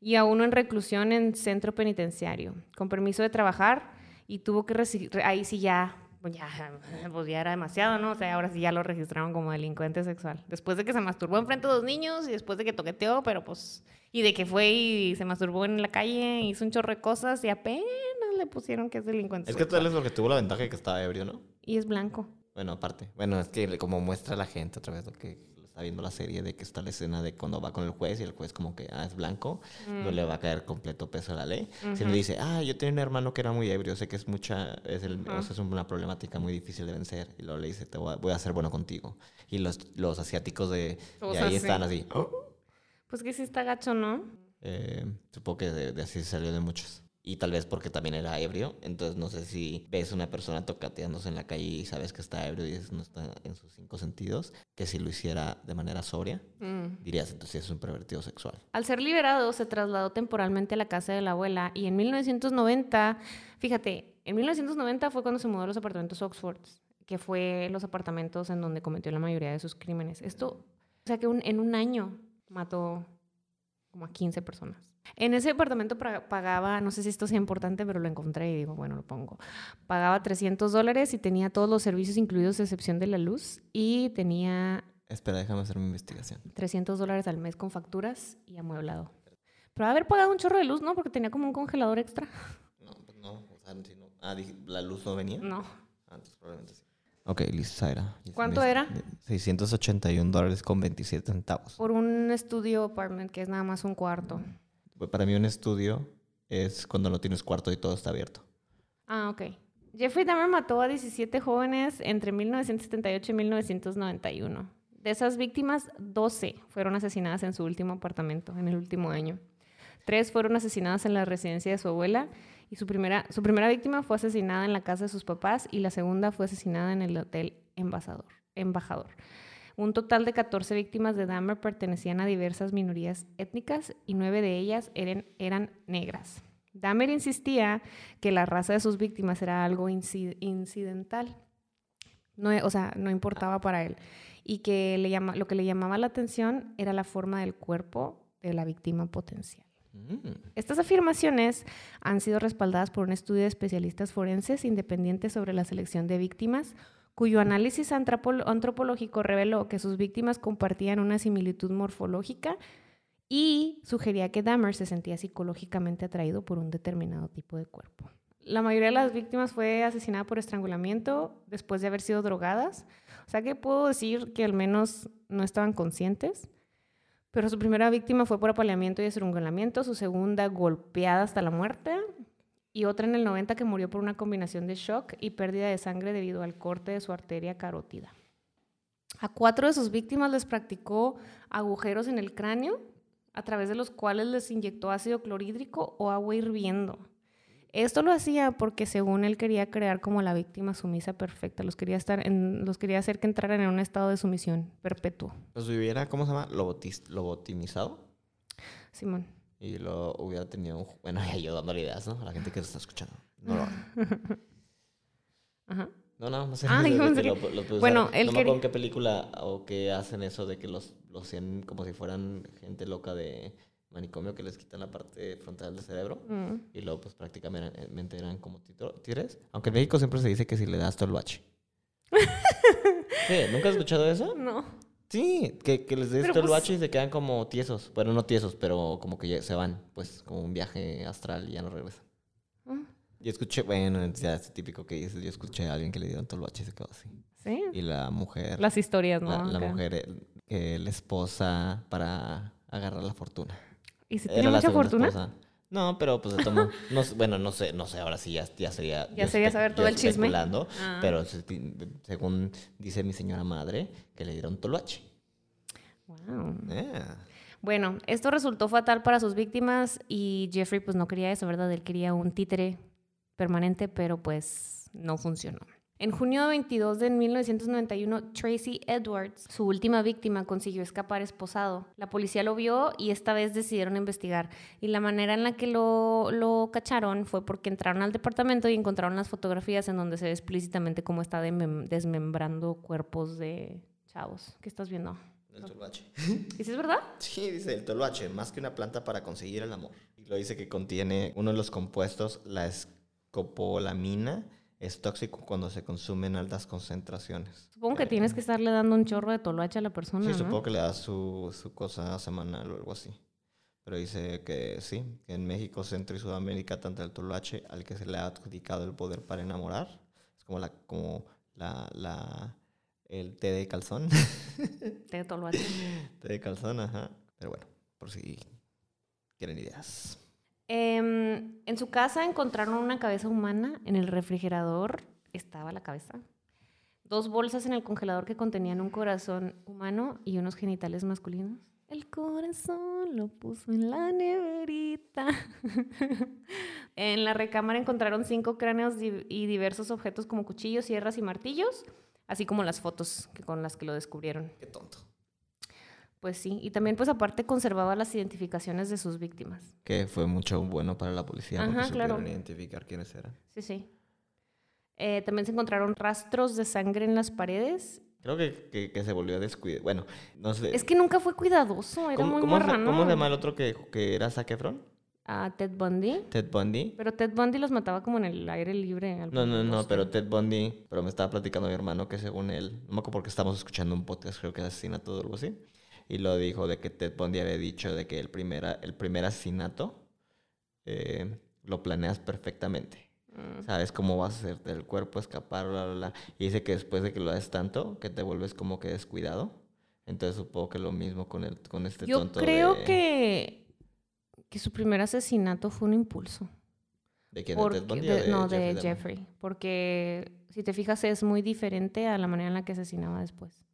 y a uno en reclusión en centro penitenciario, con permiso de trabajar y tuvo que ahí sí ya, pues ya, pues ya era demasiado, ¿no? O sea, ahora sí ya lo registraron como delincuente sexual. Después de que se masturbó enfrente de dos niños y después de que toqueteó, pero pues, y de que fue y se masturbó en la calle, hizo un chorro de cosas y apenas le pusieron que es delincuente Es que sexual. tal vez porque tuvo la ventaja de que estaba ebrio, ¿no? Y es blanco. Bueno, aparte. Bueno, es que como muestra la gente otra vez lo que está viendo la serie de que está la escena de cuando va con el juez y el juez como que, ah, es blanco, no le va a caer completo peso a la ley. Si le dice, ah, yo tenía un hermano que era muy ebrio, sé que es mucha, es, el, o sea, es una problemática muy difícil de vencer. Y luego le dice, te voy a, voy a ser bueno contigo. Y los, los asiáticos de, ahí así. están así. "Oh". Pues que sí está gacho, ¿no? Eh, supongo que de, de así salió de muchos. Y tal vez porque también era ebrio. Entonces no sé si ves una persona tocateándose en la calle y sabes que está ebrio y no está en sus cinco sentidos, que si lo hiciera de manera sobria, Mm. dirías entonces es un pervertido sexual. Al ser liberado, se trasladó temporalmente a la casa de la abuela y en 1990, fíjate, en 1990 fue cuando se mudó a los apartamentos Oxford, que fue los apartamentos en donde cometió la mayoría de sus crímenes. Esto, o sea que un- en un año mató como a 15 personas. En ese apartamento pra- pagaba, no sé si esto sea importante, pero lo encontré y digo, bueno, lo pongo. Pagaba 300 dólares y tenía todos los servicios incluidos, a excepción de la luz, y tenía Espera, déjame hacer mi investigación. 300 dólares al mes con facturas y amueblado. Pero haber pagado un chorro de luz, ¿no? Porque tenía como un congelador extra. No, pues no. O sea, si no- ah, dije, ¿la luz no venía? No. Ah, entonces probablemente sí. Ok, listo. Ya ¿Cuánto era? 681 dólares con 27 centavos. Por un estudio apartment que es nada más un cuarto. Para mí un estudio es cuando no tienes cuarto y todo está abierto. Ah, ok. Jeffrey Dahmer mató a 17 jóvenes entre 1978 y 1991. De esas víctimas, 12 fueron asesinadas en su último apartamento, en el último año. Tres fueron asesinadas en la residencia de su abuela y su primera, su primera víctima fue asesinada en la casa de sus papás y la segunda fue asesinada en el hotel Embajador. embajador. Un total de 14 víctimas de Dahmer pertenecían a diversas minorías étnicas y nueve de ellas eran, eran negras. Dahmer insistía que la raza de sus víctimas era algo inci- incidental, no, o sea, no importaba para él, y que le llama, lo que le llamaba la atención era la forma del cuerpo de la víctima potencial. Mm. Estas afirmaciones han sido respaldadas por un estudio de especialistas forenses independientes sobre la selección de víctimas, cuyo análisis antropol- antropológico reveló que sus víctimas compartían una similitud morfológica y sugería que Dahmer se sentía psicológicamente atraído por un determinado tipo de cuerpo. La mayoría de las víctimas fue asesinada por estrangulamiento después de haber sido drogadas. O sea que puedo decir que al menos no estaban conscientes. Pero su primera víctima fue por apaleamiento y estrangulamiento, su segunda golpeada hasta la muerte y otra en el 90 que murió por una combinación de shock y pérdida de sangre debido al corte de su arteria carótida. A cuatro de sus víctimas les practicó agujeros en el cráneo, a través de los cuales les inyectó ácido clorhídrico o agua hirviendo. Esto lo hacía porque según él quería crear como la víctima sumisa perfecta, los quería, estar en, los quería hacer que entraran en un estado de sumisión perpetuo. Pues hubiera, ¿cómo se llama? Lobotis- lobotimizado. Simón. Y lo hubiera tenido, un- bueno, yo dándole ideas, ¿no? A la gente que se está escuchando. No lo. Ajá. No, no, no sé. Ah, de que lo- lo Bueno, él No me acuerdo en qué película o que hacen eso de que los, los hacen como si fueran gente loca de manicomio que les quitan la parte frontal del cerebro. Mm. Y luego, pues prácticamente eran como tigres. Aunque en México siempre se dice que si le das tolvache. sí, ¿nunca has escuchado eso? No. Sí, que, que les des Pero, tolvache pues- y se quedan como tiesos. Bueno, no tiesos, pero como que ya se van. Pues como un viaje astral y ya no regresan. Mm. Yo escuché, bueno, ya es típico que dices, yo escuché a alguien que le dieron tolvache y se quedó así. Sí. Y la mujer, Las historias, ¿no? la, mujer, eh, la esposa para agarrar la fortuna. ¿Y si tiene mucha fortuna? esposa. No, pero pues se tomó. No, bueno, no sé, no sé, ahora sí ya, ya sería. Ya sería saber todo el chisme. Ah. Pero se- según dice mi señora madre, que le dieron tolvache. Wow. Bueno, esto resultó fatal para sus víctimas y Jeffrey pues no quería eso, ¿verdad? Él quería un títere permanente, pero pues no funcionó. En junio 22 de 1991, Tracy Edwards, su última víctima, consiguió escapar esposado. La policía lo vio y esta vez decidieron investigar. Y la manera en la que lo, lo cacharon fue porque entraron al departamento y encontraron las fotografías en donde se ve explícitamente cómo está desmembrando cuerpos de chavos. ¿Qué estás viendo? El tolvache. ¿Y si es verdad? Sí, dice el tolvache, más que una planta para conseguir el amor. Y lo dice que contiene uno de los compuestos, la escopolamina, es tóxico cuando se consume en altas concentraciones. Supongo que tienes que estarle dando un chorro de toloache a la persona, Sí, ¿no? supongo que le da su, su cosa semanal o algo así. Pero dice que sí, que en México, Centro y Sudamérica, tanto el toloache al que se le ha adjudicado el poder para enamorar, es como la, como la, la, el té de calzón. De toloache. té de calzón, ajá. Pero bueno, por si quieren ideas. Em, en su casa encontraron una cabeza humana. En el refrigerador estaba la cabeza. Dos bolsas en el congelador que contenían un corazón humano y unos genitales masculinos. El corazón lo puso en la neverita. en la recámara encontraron cinco cráneos di- y diversos objetos como cuchillos, sierras y martillos, así como las fotos que con las que lo descubrieron. Qué tonto. Pues sí, y también pues aparte conservaba las identificaciones de sus víctimas. Que fue mucho bueno para la policía porque Ajá, supieron claro. identificar quiénes eran. Sí, sí. Eh, también se encontraron rastros de sangre en las paredes. Creo que, que, que se volvió a descuidar. Bueno, no sé. Es que nunca fue cuidadoso, era ¿Cómo, muy cómo se, marrano. cómo se llama el otro que, que era Zac Efron? A Ted Bundy. Ted Bundy. Pero Ted Bundy los mataba como en el aire libre. No, no, no, pero Ted Bundy, pero me estaba platicando mi hermano que según él, no me acuerdo porque estábamos escuchando un podcast, creo que asesinato o algo así, y lo dijo de que Ted Bundy había dicho de que el primer, el primer asesinato eh, lo planeas perfectamente. Mm. Sabes cómo vas a hacerte el cuerpo, escapar, bla, bla, bla. Y dice que después de que lo haces tanto, que te vuelves como que descuidado. Entonces supongo que lo mismo con, el, con este Yo tonto creo de, que, que su primer asesinato fue un impulso. ¿De quién? ¿De Ted Bundy de- o de no, Jeffrey de? Jeffrey. Porque si te fijas es muy diferente a la manera en la que asesinaba después.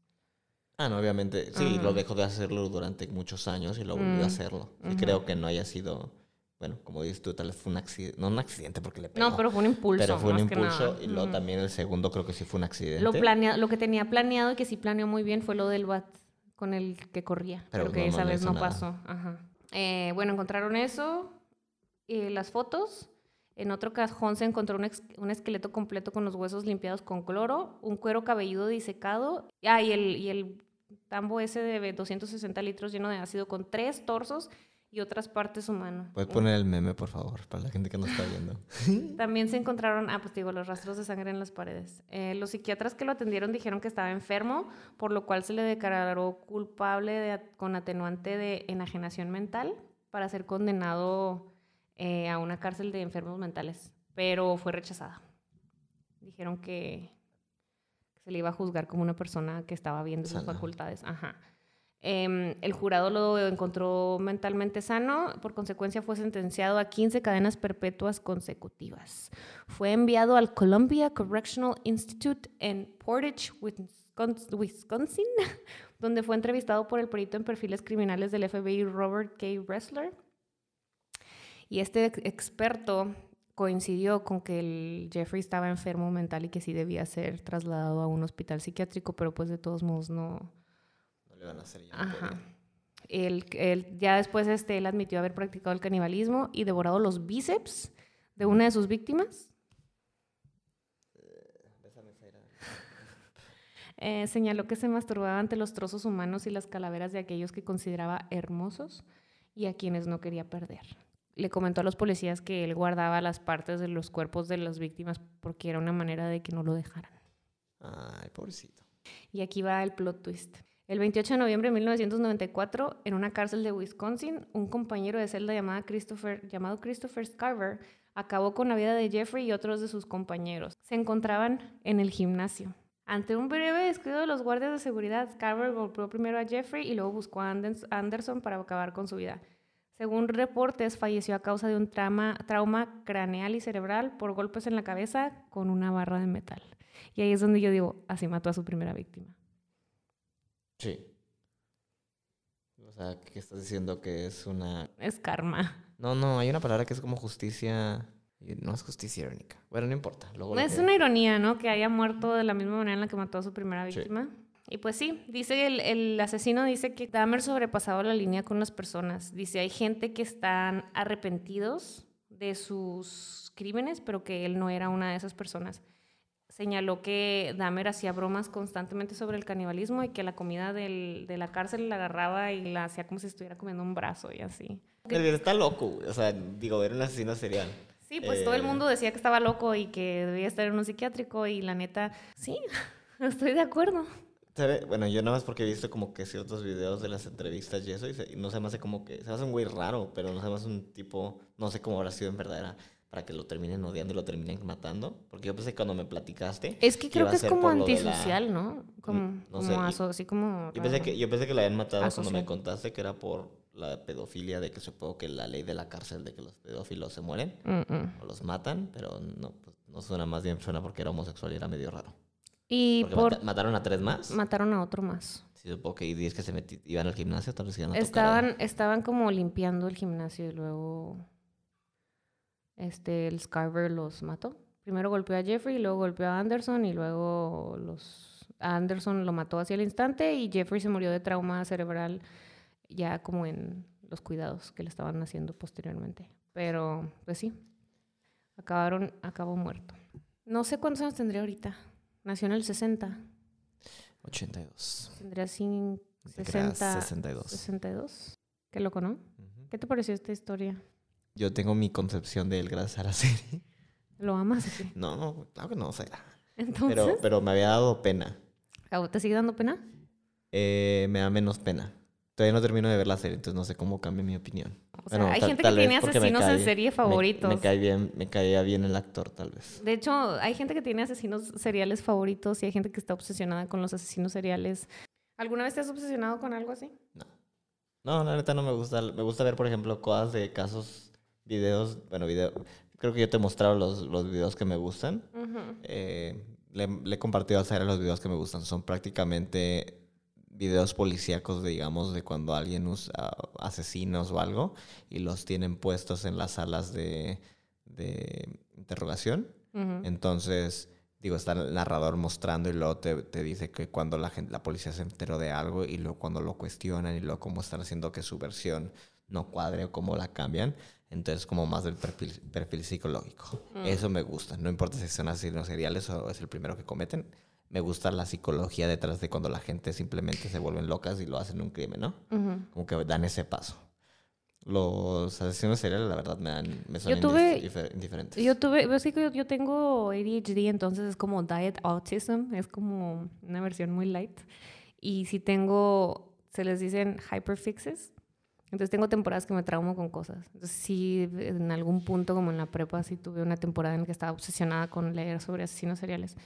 Ah, no, obviamente. Sí, Ajá. lo dejó de hacerlo durante muchos años y lo volvió Mm, a hacerlo. Y ujú. creo que no haya sido, bueno, como dices tú, tal vez fue un accidente. No un accidente porque le pegó. No, pero fue un impulso. pero fue un impulso y luego también el segundo creo que sí fue un accidente. Lo, planea, lo que tenía planeado y que sí planeó muy bien fue lo del bat con el que corría. Pero Pero, que no- no esa le vez no nada. pasó. Ajá. Eh, bueno, encontraron eso, y las fotos. En otro cajón se encontró un, un esqueleto completo con los huesos limpiados con cloro, un cuero cabelludo disecado. Ah, y el, y el tambo ese de 260 litros lleno de ácido con tres torsos y otras partes humanas. ¿Puedes poner el meme, por favor, para la gente que no está viendo? También se encontraron, ah, pues digo, los rastros de sangre en las paredes. Eh, los psiquiatras que lo atendieron dijeron que estaba enfermo, por lo cual se le declaró culpable de con atenuante de enajenación mental para ser condenado eh, a una cárcel de enfermos mentales, pero fue rechazada. Dijeron que se le iba a juzgar como una persona que estaba bien de sus facultades. Ajá. Em, el jurado lo encontró mentalmente sano, por consecuencia fue sentenciado a 15 cadenas perpetuas consecutivas. Fue enviado al Columbia Correctional Institute en Portage, Wisconsin, donde fue entrevistado por el perito en perfiles criminales del FBI Robert K. Ressler. Y este experto coincidió con que el Jeffrey estaba enfermo mental y que sí debía ser trasladado a un hospital psiquiátrico, pero pues de todos modos no, ya después este, él admitió haber practicado el canibalismo y devorado los bíceps de una de sus víctimas. Eh, señaló que se masturbaba ante los trozos humanos y las calaveras de aquellos que consideraba hermosos y a quienes no quería perder. Le comentó a los policías que él guardaba las partes de los cuerpos de las víctimas porque era una manera de que no lo dejaran. Ay, pobrecito. Y aquí va el plot twist. El 28 de noviembre de 1994, en una cárcel de Wisconsin, un compañero de celda llamado Christopher, llamado Christopher Scarver acabó con la vida de Jeffrey y otros de sus compañeros. Se encontraban en el gimnasio. Ante un breve descuido de los guardias de seguridad, Scarver golpeó primero a Jeffrey y luego buscó a Anderson para acabar con su vida. Según reportes, falleció a causa de un trauma, trauma craneal y cerebral por golpes en la cabeza con una barra de metal. Y ahí es donde yo digo, así mató a su primera víctima. Sí. O sea, ¿qué estás diciendo que es una... Es karma. No, no, hay una palabra que es como justicia... No es justicia irónica. Bueno, no importa. Luego es una ironía, ¿no? Que haya muerto de la misma manera en la que mató a su primera víctima. Y pues sí, dice el, el asesino dice que Dahmer sobrepasado la línea con las personas. Dice, hay gente que están arrepentidos de sus crímenes, pero que él no era una de esas personas señaló que Dahmer hacía bromas constantemente sobre el canibalismo y que la comida del, de la cárcel la agarraba y la hacía como si estuviera comiendo un brazo y así. Está loco, o sea, digo, era un asesino serial. Sí, pues todo el eh, mundo decía que estaba loco y que debía estar en un psiquiátrico y la neta, sí, estoy de acuerdo. Bueno, yo nada más porque he visto como que ciertos videos de las entrevistas y eso, y, no se me hace como que, se me hace un güey raro, pero no se me hace un tipo, no sé cómo habrá sido en verdad, era para que lo terminen odiando y lo terminen matando. Porque yo pensé cuando me platicaste. Es que creo que, es como antisocial, ¿no? Como, no sé, así como. Yo pensé, que, yo pensé que la habían matado cuando me contaste que era por la pedofilia, de que supongo que la ley de la cárcel de que los pedófilos se mueren o los matan, pero no, pues, no suena más bien, suena porque era homosexual y era medio raro. Y por... mataron a tres más. Mataron a otro más. Sí, supongo que y que se iban al gimnasio, tal vez iban a estaban, estaban como limpiando el gimnasio y luego este, el Scarver los mató. Primero golpeó a Jeffrey, luego golpeó a Anderson y luego los Anderson lo mató hacia el instante y Jeffrey se murió de trauma cerebral ya como en los cuidados que le estaban haciendo posteriormente. Pero, pues sí, acabaron, acabó muerto. No sé cuántos años tendría ahorita. Nació en el 60. 82. Tendría 60, 62. 62. Qué loco, ¿no? ¿Qué te pareció esta historia? Yo tengo mi concepción de él gracias a la serie. ¿Lo amas? No, no, claro que no, o ¿Entonces? Pero, pero me había dado pena. ¿Te sigue dando pena? Eh, me da menos pena. Todavía no termino de ver la serie, entonces no sé cómo cambia mi opinión. O sea, hay gente que tiene asesinos en serie favoritos. Me, cae bien, me caía bien el actor, tal vez. De hecho, hay gente que tiene asesinos seriales favoritos y hay gente que está obsesionada con los asesinos seriales. ¿Alguna vez te has obsesionado con algo así? No. No, la neta no me gusta. Me gusta ver, por ejemplo, cosas de casos videos, bueno, video, creo que yo te he mostrado los, los videos que me gustan. Eh, le, he compartido a Sara los videos que me gustan. Son prácticamente videos policíacos, digamos, de cuando alguien usa asesinos o algo y los tienen puestos en las salas de, de interrogación. Entonces, digo, está el narrador mostrando y luego te, te, dice que cuando la, gente, la policía se enteró de algo y luego cuando lo cuestionan y luego cómo están haciendo que su versión no cuadre o cómo la cambian. Entonces, como más del perfil, perfil psicológico. Mm. Eso me gusta. No importa si son asesinos seriales o es el primero que cometen. Me gusta la psicología detrás de cuando la gente simplemente se vuelven locas y lo hacen un crimen, ¿no? Como que dan ese paso. Los asesinos seriales, la verdad, me, dan, me son yo indiferentes. Yo tuve, pues yo, yo tengo ADHD, entonces es como diet autism, es como una versión muy light. Y si tengo, se les dicen hyperfixes, entonces tengo temporadas que me traumo con cosas. Entonces sí, en algún punto como en la prepa sí tuve una temporada en que estaba obsesionada con leer sobre asesinos seriales.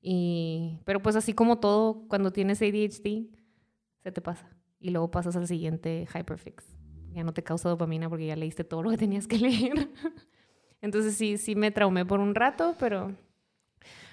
Y, pero pues así como todo, cuando tienes ADHD, se te pasa. y luego pasas al siguiente hyperfix. Ya no te causa dopamina porque ya leíste todo lo que tenías que leer. Entonces sí, sí me traumé por un rato, pero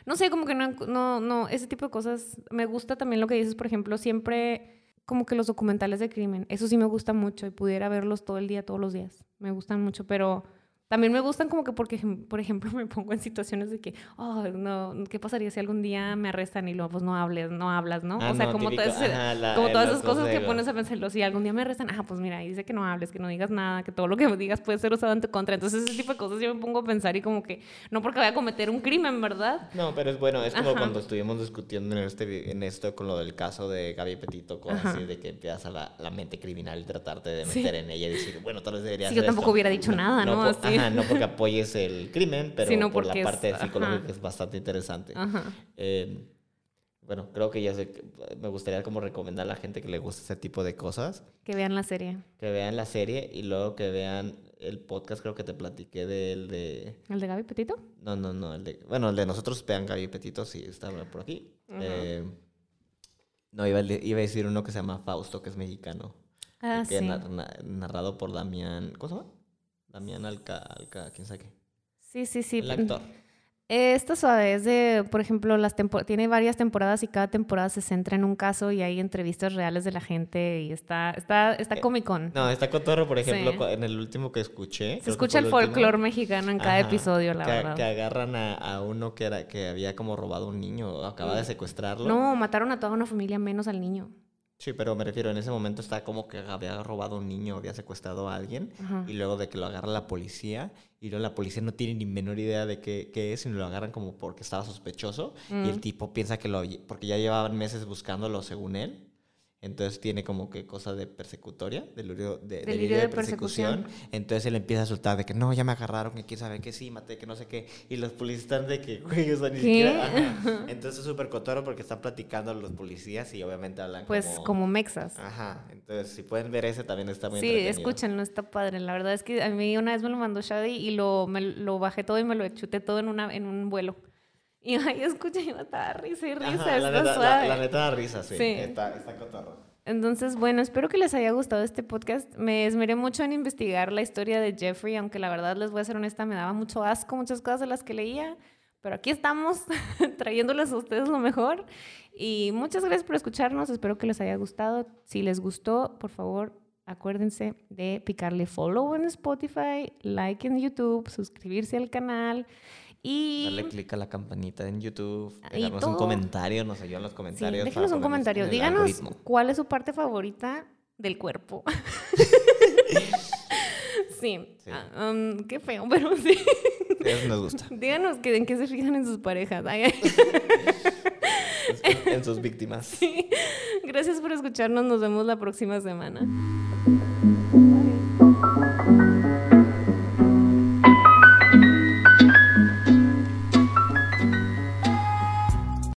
no sé, como que no, no, no, ese tipo de cosas. Me gusta también lo que dices, por ejemplo, siempre como que los documentales de crimen. Eso sí me gusta mucho y pudiera verlos todo el día, todos los días. Me gustan mucho, pero también me gustan como que porque, por ejemplo, me pongo en situaciones de que, oh, no, ¿qué pasaría si algún día me arrestan y luego pues no hables, no hablas, ¿no? Ah, o sea, no, como, todas, ajá, la- como todas esas cosas que pones a pensar, si algún día me arrestan, ah, pues mira, dice que no hables, que no digas nada, que todo lo que digas puede ser usado en tu contra. Entonces, ese tipo de cosas yo me pongo a pensar y como que, no porque vaya a cometer un crimen, ¿verdad? No, pero es bueno, es como Ajá. cuando estuvimos discutiendo en, este, en esto con lo del caso de Gaby Petito, Ajá. así, de que empiezas a la, la mente criminal y tratarte de Sí. meter en ella y decir, bueno, tal vez debería Sí, yo tampoco esto. hubiera dicho nada, ¿no? por- Así. Ajá, no porque apoyes el crimen, pero Sino por la es- parte psicológica ajá. es bastante interesante. Ajá. Eh, bueno, creo que ya sé, me gustaría como recomendar a la gente que le gusta ese tipo de cosas, Que vean la serie. que vean la serie y luego que vean el podcast, creo que te platiqué del de... ¿El de Gaby Petito? No, no, no. El de, bueno, el de nosotros, vean Gaby Petito, sí, está por aquí. Eh, no, iba, a de- iba a decir uno que se llama Fausto, que es mexicano. Ah, que sí. na- na- narrado por Damián. ¿Cómo se llama? Damián Alca, Alca, quién sabe qué. Sí, sí, sí. El actor. Eh, Esta suave es de, por ejemplo, las tiene varias temporadas y cada temporada se centra en un caso y hay entrevistas reales de la gente y está, está, está Eh, Comic-Con. No, está cotorro, por ejemplo, Sí. en el último que escuché. se escucha el folclore mexicano en cada ajá, episodio, la que, verdad. Que agarran a, a uno que, era, que había como robado a un niño, o acaba de secuestrarlo. No, mataron a toda una familia menos al niño. Sí, pero me refiero, en ese momento está como que había robado a un niño, había secuestrado a alguien, Ajá. y luego de que lo agarra la policía, y luego la policía no tiene ni menor idea de qué, qué es, sino lo agarran como porque estaba sospechoso, y el Mm. tipo piensa que lo, porque ya llevaban meses buscándolo según él, entonces tiene como que cosa de persecutoria, delirio de, Delirio delirio de de persecución. persecución. Entonces él empieza a soltar de que no, ya me agarraron, que quién sabe que sí, maté, que no sé qué. Y los policías están de que, güey, o sea, ni ¿Qué? siquiera. ajá. Entonces es súper cotorro porque están platicando los policías y obviamente hablan Pues como. como mexas. Ajá. Entonces, si pueden ver ese, también está muy Sí, entretenido. escúchenlo, está padre. La verdad es que a mí una vez me lo mandó Shadi y lo, me lo bajé todo y me lo chuté todo en, una, en un vuelo. Y ahí escuché y me estaba risa y risa. Ajá, la, neta, suave. la, la neta da risa, sí. Sí. Está, está cotorro. Entonces, bueno, espero que les haya gustado este podcast. Me esmeré mucho en investigar la historia de Jeffrey, aunque la verdad les voy a ser honesta, me daba mucho asco muchas cosas de las que leía, pero aquí estamos trayéndoles a ustedes lo mejor. Y muchas gracias por escucharnos, espero que les haya gustado. Si les gustó, por favor, acuérdense de picarle follow en Spotify, like en YouTube, suscribirse al canal y... Darle click a la campanita en YouTube, Y dejarnos un comentario, nos ayudan los Sí, comentarios. para déjenos un comentario. Díganos algoritmo. cuál es su parte favorita del cuerpo. sí. Sí. Ah, um, qué feo, pero sí. Eso nos gusta. Díganos que, en qué se fijan en sus parejas. Ay, ay. en sus víctimas. Sí. Gracias por escucharnos. Nos vemos la próxima semana.